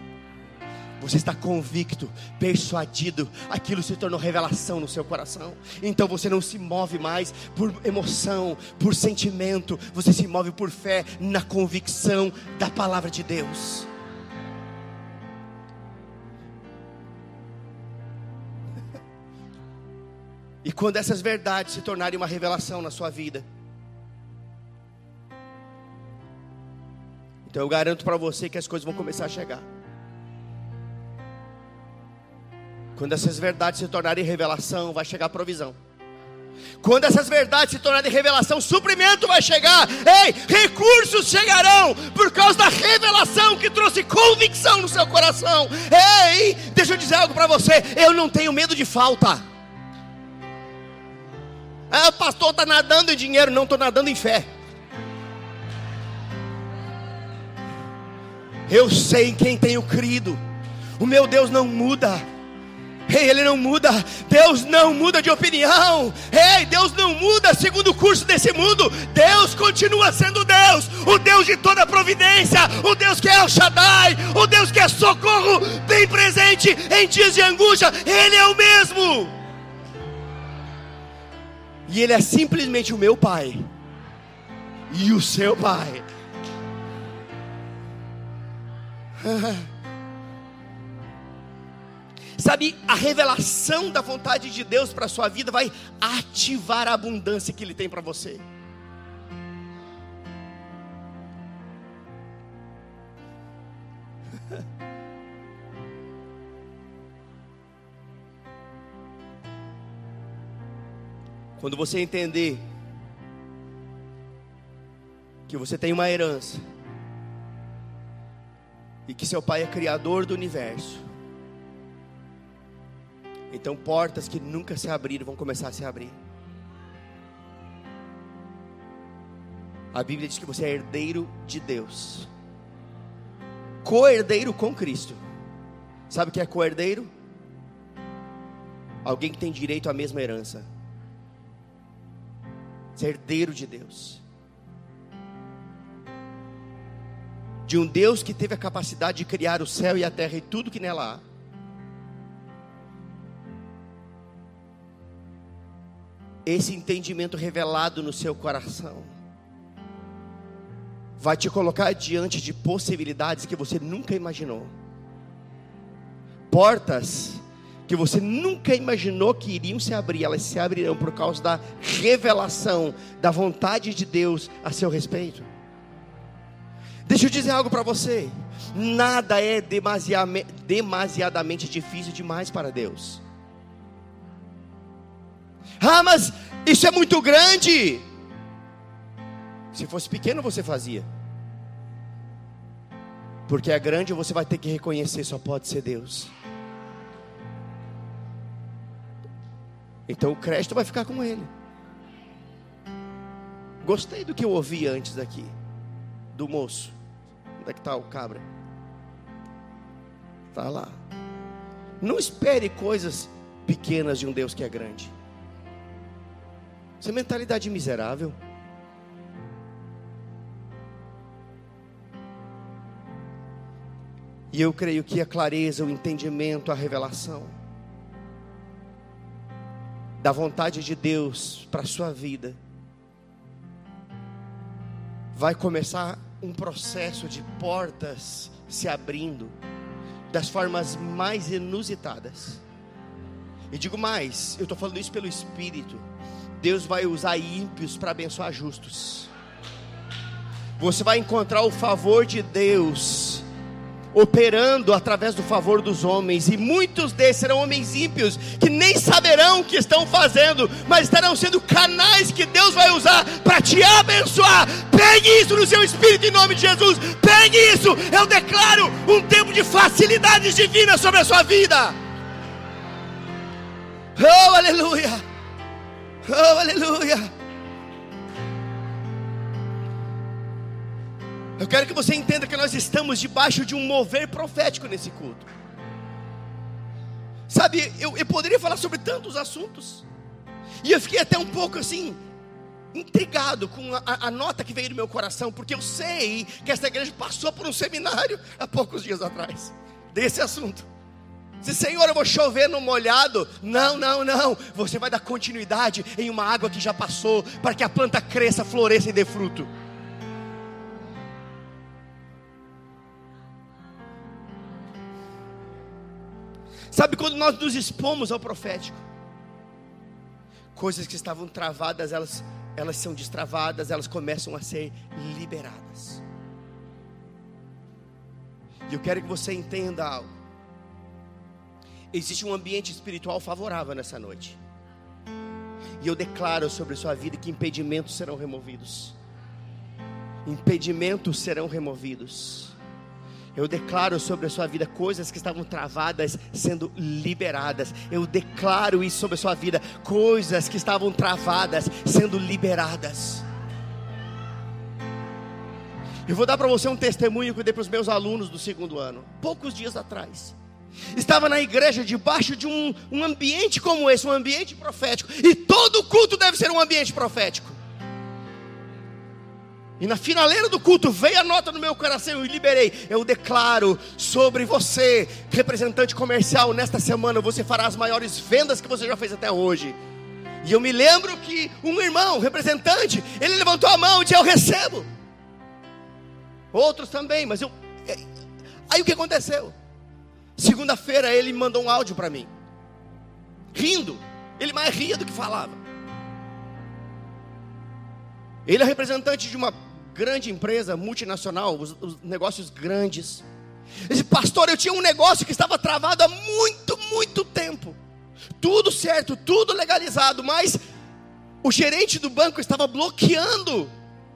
Você está convicto, persuadido, aquilo se tornou revelação no seu coração. Então você não se move mais por emoção, por sentimento, você se move por fé na convicção da palavra de Deus. E quando essas verdades se tornarem uma revelação na sua vida, então eu garanto para você que as coisas vão começar a chegar. Quando essas verdades se tornarem revelação, vai chegar provisão. Quando essas verdades se tornarem revelação, suprimento vai chegar. Ei, recursos chegarão por causa da revelação que trouxe convicção no seu coração. Ei, deixa eu dizer algo para você. Eu não tenho medo de falta. Ah, o pastor está nadando em dinheiro. Não, estou nadando em fé. Eu sei em quem tenho crido. O meu Deus não muda. Ei, Ele não muda. Deus não muda de opinião. Ei, Deus não muda segundo o curso desse mundo. Deus continua sendo Deus, o Deus de toda providência, o Deus que é o Shaddai, o Deus que é socorro bem presente em dias de angústia. Ele é o mesmo. E Ele é simplesmente o meu Pai e o seu Pai. Sabe, a revelação da vontade de Deus para a sua vida vai ativar a abundância que Ele tem para você. Quando você entender que você tem uma herança e que seu pai é criador do universo, então portas que nunca se abriram vão começar a se abrir. A Bíblia diz que você é herdeiro de Deus, co-herdeiro com Cristo. Sabe o que é co-herdeiro? Alguém que tem direito à mesma herança. Ser herdeiro de Deus. De um Deus que teve a capacidade de criar o céu e a terra e tudo que nela há. Esse entendimento revelado no seu coração vai te colocar diante de possibilidades que você nunca imaginou. Portas que você nunca imaginou que iriam se abrir, elas se abrirão por causa da revelação da vontade de Deus a seu respeito. Deixa eu dizer algo para você: nada é demasiadamente difícil demais para Deus. Ah, mas isso é muito grande. Se fosse pequeno, você fazia. Porque é grande, você vai ter que reconhecer, só pode ser Deus. Então o crédito vai ficar com ele. Gostei do que eu ouvi antes daqui, do moço. Onde é que está o cabra? Está lá. Não espere coisas pequenas de um Deus que é grande. Isso é mentalidade miserável. E eu creio que a clareza, o entendimento, a revelação da vontade de Deus para a sua vida vai começar um processo de portas se abrindo das formas mais inusitadas. E digo mais, eu estou falando isso pelo Espírito. Deus vai usar ímpios para abençoar justos. Você vai encontrar o favor de Deus operando através do favor dos homens, e muitos desses serão homens ímpios que nem saberão o que estão fazendo, mas estarão sendo canais que Deus vai usar para te abençoar. Pegue isso no seu espírito em nome de Jesus. Pegue isso. Eu declaro um tempo de facilidades divinas sobre a sua vida. Oh, aleluia. Oh, aleluia. Eu quero que você entenda que nós estamos debaixo de um mover profético nesse culto. Sabe, eu, eu poderia falar sobre tantos assuntos. E eu fiquei até um pouco assim, intrigado com a, a, nota que veio do meu coração, porque eu sei que essa igreja passou por um seminário há poucos dias atrás, desse assunto. Se Senhor, eu vou chover no molhado. Não, não, não. Você vai dar continuidade em uma água que já passou, para que a planta cresça, floresça e dê fruto. Sabe quando nós nos expomos ao profético? Coisas que estavam travadas, elas, elas são destravadas, elas começam a ser liberadas. E eu quero que você entenda algo existe um ambiente espiritual favorável nessa noite. E eu declaro sobre sua vida que impedimentos serão removidos. Impedimentos serão removidos. Eu declaro sobre a sua vida coisas que estavam travadas sendo liberadas. Eu declaro isso sobre a sua vida, coisas que estavam travadas sendo liberadas. Eu vou dar para você um testemunho que eu dei para os meus alunos do segundo ano, poucos dias atrás estava na igreja debaixo de um, um ambiente como esse, um ambiente profético, e todo culto deve ser um ambiente profético. E na finaleira do culto veio a nota no meu coração e liberei. Eu declaro sobre você, representante comercial, nesta semana você fará as maiores vendas que você já fez até hoje. E eu me lembro que um irmão, representante, ele levantou a mão e disse: Eu recebo. Outros também, mas eu. É, aí o que aconteceu? Segunda-feira ele mandou um áudio para mim, rindo. Ele mais ria do que falava. Ele é representante de uma grande empresa multinacional, os, os negócios grandes. Ele disse, pastor, eu tinha um negócio que estava travado há muito, muito tempo. Tudo certo, tudo legalizado, mas o gerente do banco estava bloqueando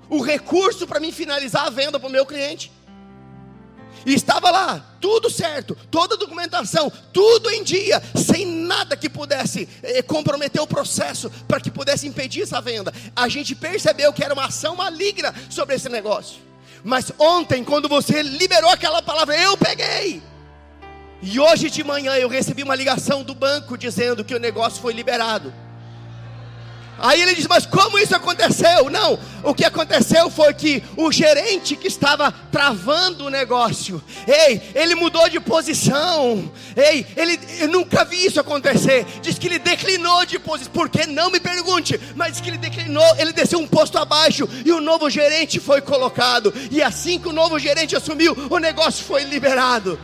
o recurso para mim finalizar a venda para o meu cliente. E estava lá, tudo certo, toda a documentação, tudo em dia, sem nada que pudesse eh, comprometer o processo para que pudesse impedir essa venda. A gente percebeu que era uma ação maligna sobre esse negócio. Mas ontem, quando você liberou aquela palavra, eu peguei. E hoje de manhã eu recebi uma ligação do banco dizendo que o negócio foi liberado. Aí ele diz: Mas como isso aconteceu? Não, o que aconteceu foi que o gerente que estava travando o negócio, ei, ele mudou de posição, ei, ele, eu nunca vi isso acontecer. Diz que ele declinou de posição, por que não me pergunte, mas diz que ele declinou, ele desceu um posto abaixo e o novo gerente foi colocado. E assim que o novo gerente assumiu, o negócio foi liberado.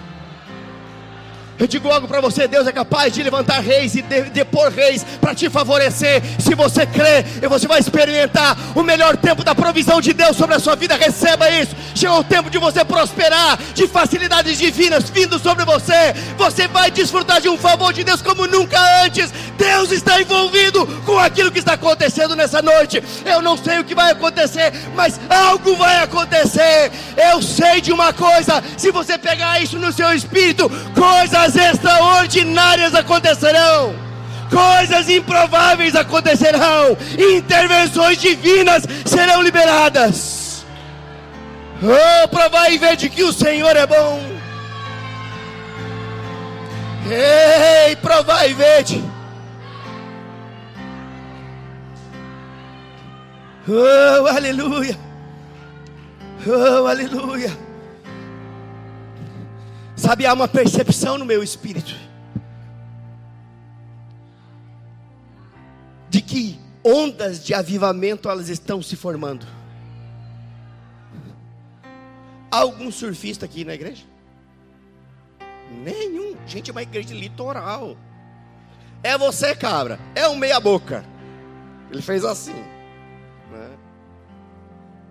Eu digo algo para você: Deus é capaz de levantar reis e de, depor reis para te favorecer. Se você crê, você vai experimentar o melhor tempo da provisão de Deus sobre a sua vida. Receba isso. Chegou o tempo de você prosperar, de facilidades divinas vindo sobre você. Você vai desfrutar de um favor de Deus como nunca antes. Deus está envolvido com aquilo que está acontecendo nessa noite. Eu não sei o que vai acontecer, mas algo vai acontecer. Eu sei de uma coisa: se você pegar isso no seu espírito, coisas coisas extraordinárias acontecerão, coisas improváveis acontecerão, intervenções divinas serão liberadas. Oh, provar e ver de que o Senhor é bom. Ei, provar e ver. Oh, aleluia. Oh, aleluia. Sabe, há uma percepção no meu espírito de que ondas de avivamento elas estão se formando. Há algum surfista aqui na igreja? Nenhum. Gente, é uma igreja litoral. É você, cabra. É um meia boca. Ele fez assim. Né?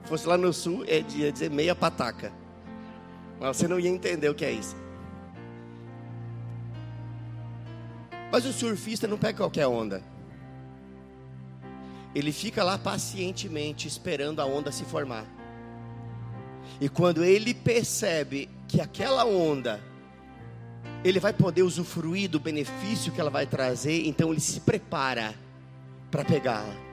Fosse lá no sul, é ia dizer meia pataca. Mas você não ia entender o que é isso. Mas o surfista não pega qualquer onda. Ele fica lá pacientemente esperando a onda se formar. E quando ele percebe que aquela onda ele vai poder usufruir do benefício que ela vai trazer, então ele se prepara para pegá-la.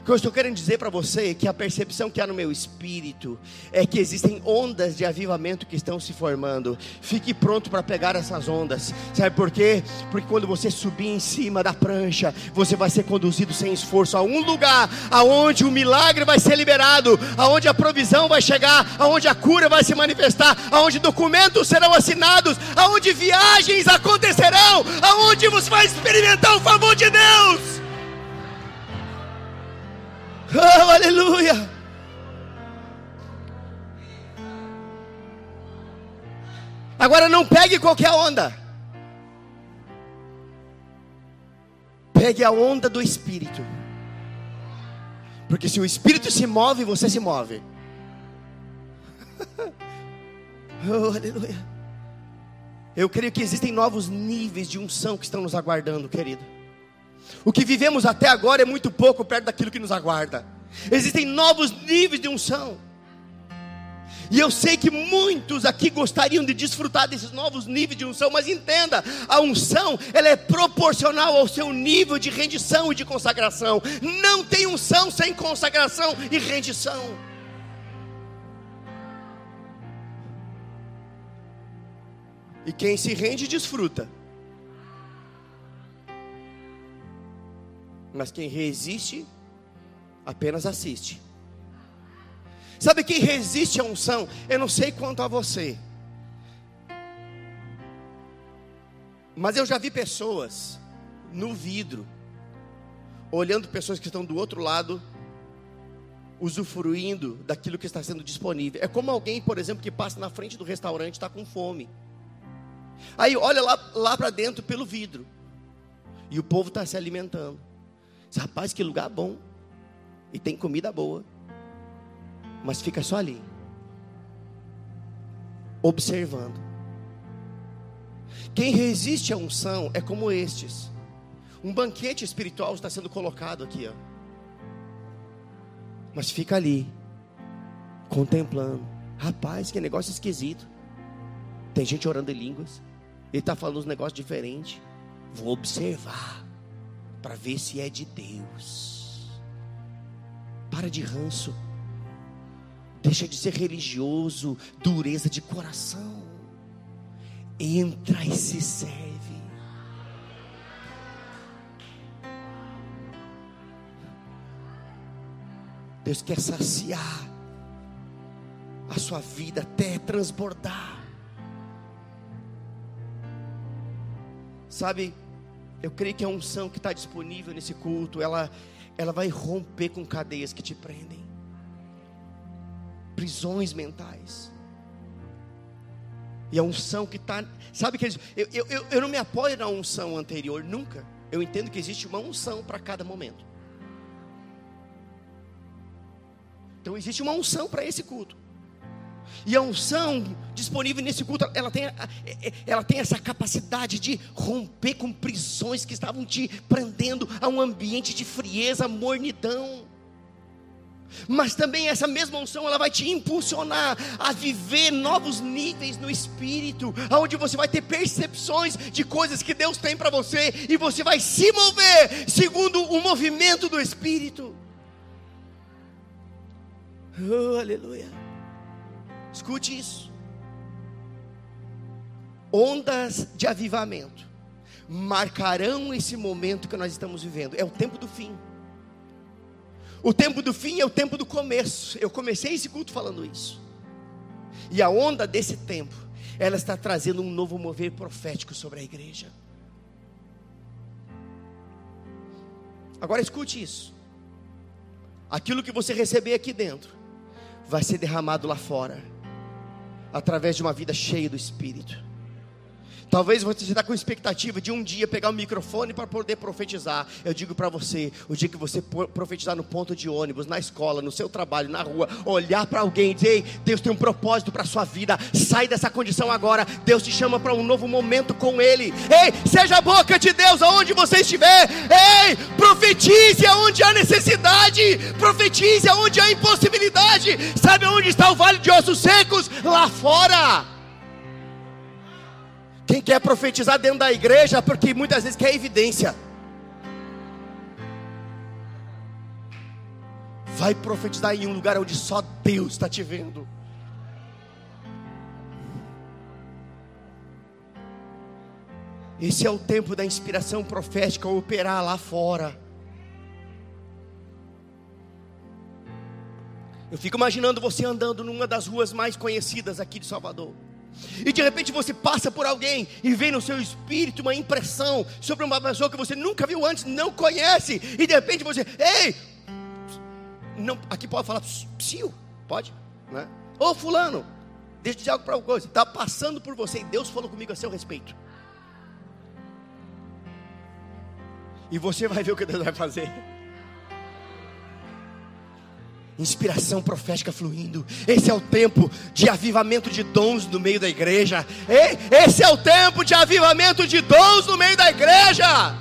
O que eu estou querendo dizer para você é que a percepção que há no meu espírito é que existem ondas de avivamento que estão se formando. Fique pronto para pegar essas ondas. Sabe por quê? Porque quando você subir em cima da prancha, você vai ser conduzido sem esforço a um lugar aonde o milagre vai ser liberado, aonde a provisão vai chegar, aonde a cura vai se manifestar, aonde documentos serão assinados, aonde viagens acontecerão, aonde você vai experimentar o favor de Deus. Oh, aleluia! Agora não pegue qualquer onda. Pegue a onda do Espírito. Porque se o Espírito se move, você se move. oh, aleluia. Eu creio que existem novos níveis de unção que estão nos aguardando, querido. O que vivemos até agora é muito pouco perto daquilo que nos aguarda. Existem novos níveis de unção. E eu sei que muitos aqui gostariam de desfrutar desses novos níveis de unção, mas entenda, a unção, ela é proporcional ao seu nível de rendição e de consagração. Não tem unção sem consagração e rendição. E quem se rende desfruta. Mas quem resiste, apenas assiste. Sabe quem resiste à unção? Eu não sei quanto a você. Mas eu já vi pessoas no vidro, olhando pessoas que estão do outro lado, usufruindo daquilo que está sendo disponível. É como alguém, por exemplo, que passa na frente do restaurante e está com fome. Aí olha lá, lá para dentro pelo vidro. E o povo está se alimentando. Diz, Rapaz, que lugar bom. E tem comida boa. Mas fica só ali. Observando. Quem resiste à unção é como estes. Um banquete espiritual está sendo colocado aqui, ó. Mas fica ali, contemplando. Rapaz, que negócio esquisito. Tem gente orando em línguas. Ele está falando uns negócios diferentes. Vou observar para ver se é de Deus. Para de ranço. Deixa de ser religioso, dureza de coração. Entra e se serve. Deus quer saciar a sua vida até transbordar. Sabe, eu creio que a unção que está disponível nesse culto, ela, ela vai romper com cadeias que te prendem, prisões mentais. E a unção que está, sabe que eu, eu, eu, eu não me apoio na unção anterior, nunca. Eu entendo que existe uma unção para cada momento. Então existe uma unção para esse culto. E a unção disponível nesse culto, ela tem, ela tem essa capacidade de romper com prisões que estavam te prendendo a um ambiente de frieza, mornidão. Mas também essa mesma unção ela vai te impulsionar a viver novos níveis no espírito, aonde você vai ter percepções de coisas que Deus tem para você e você vai se mover segundo o movimento do espírito. Oh, aleluia. Escute isso. Ondas de avivamento marcarão esse momento que nós estamos vivendo. É o tempo do fim. O tempo do fim é o tempo do começo. Eu comecei esse culto falando isso. E a onda desse tempo, ela está trazendo um novo mover profético sobre a igreja. Agora escute isso. Aquilo que você receber aqui dentro vai ser derramado lá fora, através de uma vida cheia do Espírito. Talvez você está com expectativa de um dia pegar o microfone para poder profetizar. Eu digo para você, o dia que você profetizar no ponto de ônibus, na escola, no seu trabalho, na rua, olhar para alguém e dizer: Ei, Deus tem um propósito para a sua vida. Sai dessa condição agora. Deus te chama para um novo momento com Ele. Ei, seja a boca de Deus aonde você estiver. Ei, profetize aonde há necessidade. Profetize aonde há impossibilidade. Sabe onde está o vale de ossos secos? Lá fora. Quem quer profetizar dentro da igreja, porque muitas vezes quer evidência. Vai profetizar em um lugar onde só Deus está te vendo. Esse é o tempo da inspiração profética operar lá fora. Eu fico imaginando você andando numa das ruas mais conhecidas aqui de Salvador. E de repente você passa por alguém e vem no seu espírito uma impressão sobre uma pessoa que você nunca viu antes, não conhece, e de repente você, ei, não, aqui pode falar psiu, pode, né? Ô fulano, deixa eu dizer algo para uma coisa, está passando por você e Deus falou comigo a seu respeito. E você vai ver o que Deus vai fazer inspiração profética fluindo. Esse é o tempo de avivamento de dons no meio da igreja. Esse é o tempo de avivamento de dons no meio da igreja.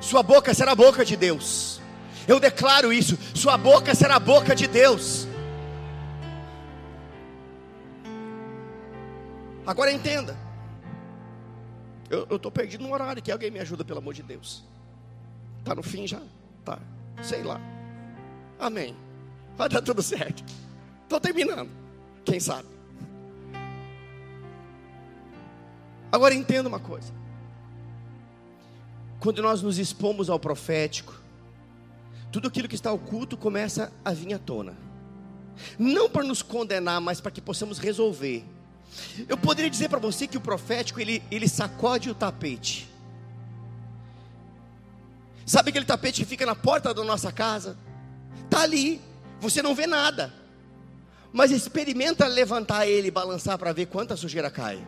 Sua boca será a boca de Deus. Eu declaro isso. Sua boca será a boca de Deus. Agora entenda. Eu estou perdido no horário. Que alguém me ajuda, pelo amor de Deus. Está no fim já? Tá. Sei lá. Amém. Vai dar tudo certo. Estou terminando. Quem sabe? Agora entenda uma coisa. Quando nós nos expomos ao profético, tudo aquilo que está oculto começa a vir à tona. Não para nos condenar, mas para que possamos resolver. Eu poderia dizer para você que o profético ele, ele sacode o tapete. Sabe aquele tapete que fica na porta da nossa casa? Está ali, você não vê nada. Mas experimenta levantar ele e balançar para ver quanta sujeira cai.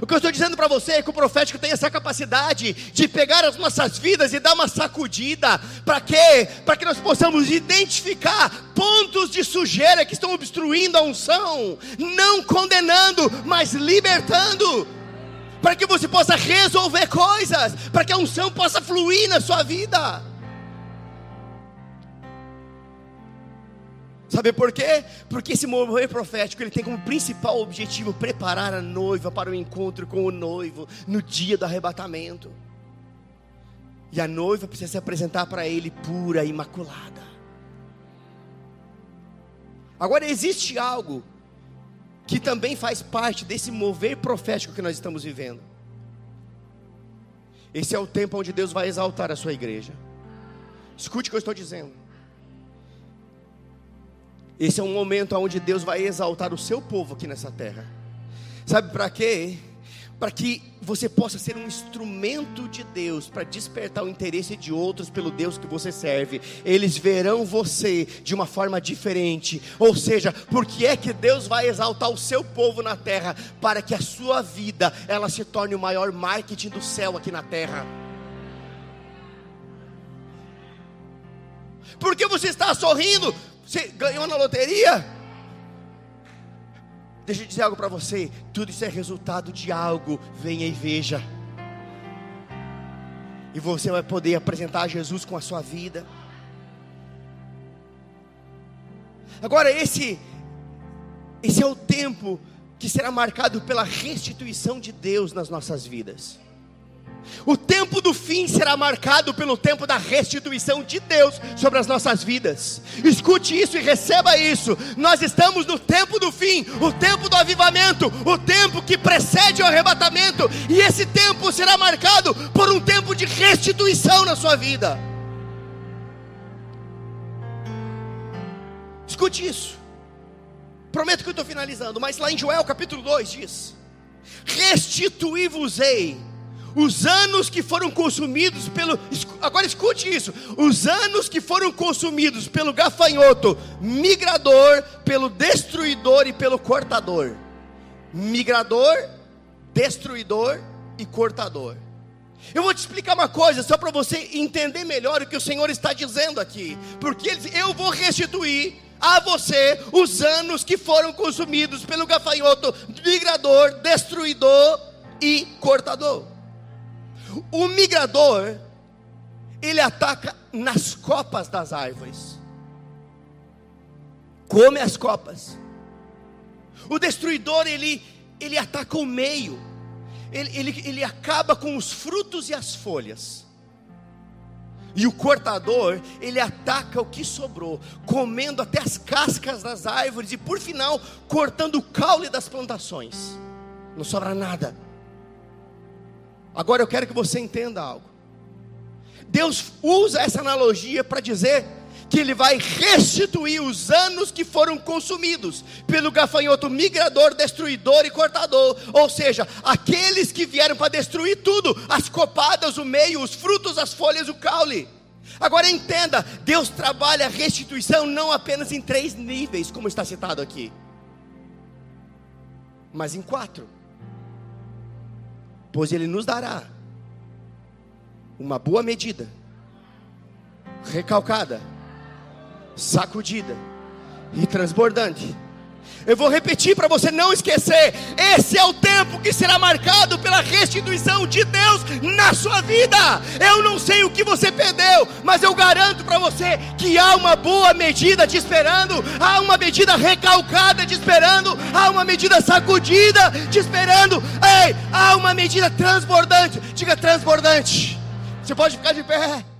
O que eu estou dizendo para você é que o profético tem essa capacidade de pegar as nossas vidas e dar uma sacudida. Para quê? Para que nós possamos identificar pontos de sujeira que estão obstruindo a unção, não condenando, mas libertando. Para que você possa resolver coisas, para que a unção possa fluir na sua vida. Sabe por quê? Porque esse mover profético ele tem como principal objetivo preparar a noiva para o encontro com o noivo no dia do arrebatamento. E a noiva precisa se apresentar para ele pura, imaculada. Agora existe algo que também faz parte desse mover profético que nós estamos vivendo. Esse é o tempo onde Deus vai exaltar a sua igreja. Escute o que eu estou dizendo. Esse é um momento onde Deus vai exaltar o seu povo aqui nessa terra. Sabe para quê? Para que você possa ser um instrumento de Deus para despertar o interesse de outros pelo Deus que você serve. Eles verão você de uma forma diferente. Ou seja, porque é que Deus vai exaltar o seu povo na terra para que a sua vida ela se torne o maior marketing do céu aqui na terra. Por que você está sorrindo? Você ganhou na loteria? Deixa eu dizer algo para você: tudo isso é resultado de algo. Venha e veja. E você vai poder apresentar Jesus com a sua vida. Agora, esse, esse é o tempo que será marcado pela restituição de Deus nas nossas vidas. O tempo do fim será marcado pelo tempo da restituição de Deus sobre as nossas vidas. Escute isso e receba isso. Nós estamos no tempo do fim, o tempo do avivamento, o tempo que precede o arrebatamento, e esse tempo será marcado por um tempo de restituição na sua vida. Escute isso. Prometo que eu estou finalizando, mas lá em Joel capítulo 2 diz: Restituí-vos-ei os anos que foram consumidos pelo. Agora escute isso: os anos que foram consumidos pelo gafanhoto migrador, pelo destruidor e pelo cortador. Migrador, destruidor e cortador. Eu vou te explicar uma coisa, só para você entender melhor o que o Senhor está dizendo aqui. Porque ele, eu vou restituir a você os anos que foram consumidos pelo gafanhoto migrador, destruidor e cortador. O migrador, ele ataca nas copas das árvores, come as copas. O destruidor, ele, ele ataca o meio, ele, ele, ele acaba com os frutos e as folhas. E o cortador, ele ataca o que sobrou, comendo até as cascas das árvores e por final cortando o caule das plantações. Não sobra nada. Agora eu quero que você entenda algo. Deus usa essa analogia para dizer que Ele vai restituir os anos que foram consumidos pelo gafanhoto migrador, destruidor e cortador. Ou seja, aqueles que vieram para destruir tudo: as copadas, o meio, os frutos, as folhas, o caule. Agora entenda: Deus trabalha a restituição não apenas em três níveis, como está citado aqui, mas em quatro pois Ele nos dará uma boa medida, recalcada, sacudida e transbordante eu vou repetir para você não esquecer: esse é o tempo que será marcado pela restituição de Deus na sua vida. Eu não sei o que você perdeu, mas eu garanto para você que há uma boa medida te esperando, há uma medida recalcada te esperando, há uma medida sacudida te esperando, ei, há uma medida transbordante. Diga transbordante. Você pode ficar de pé.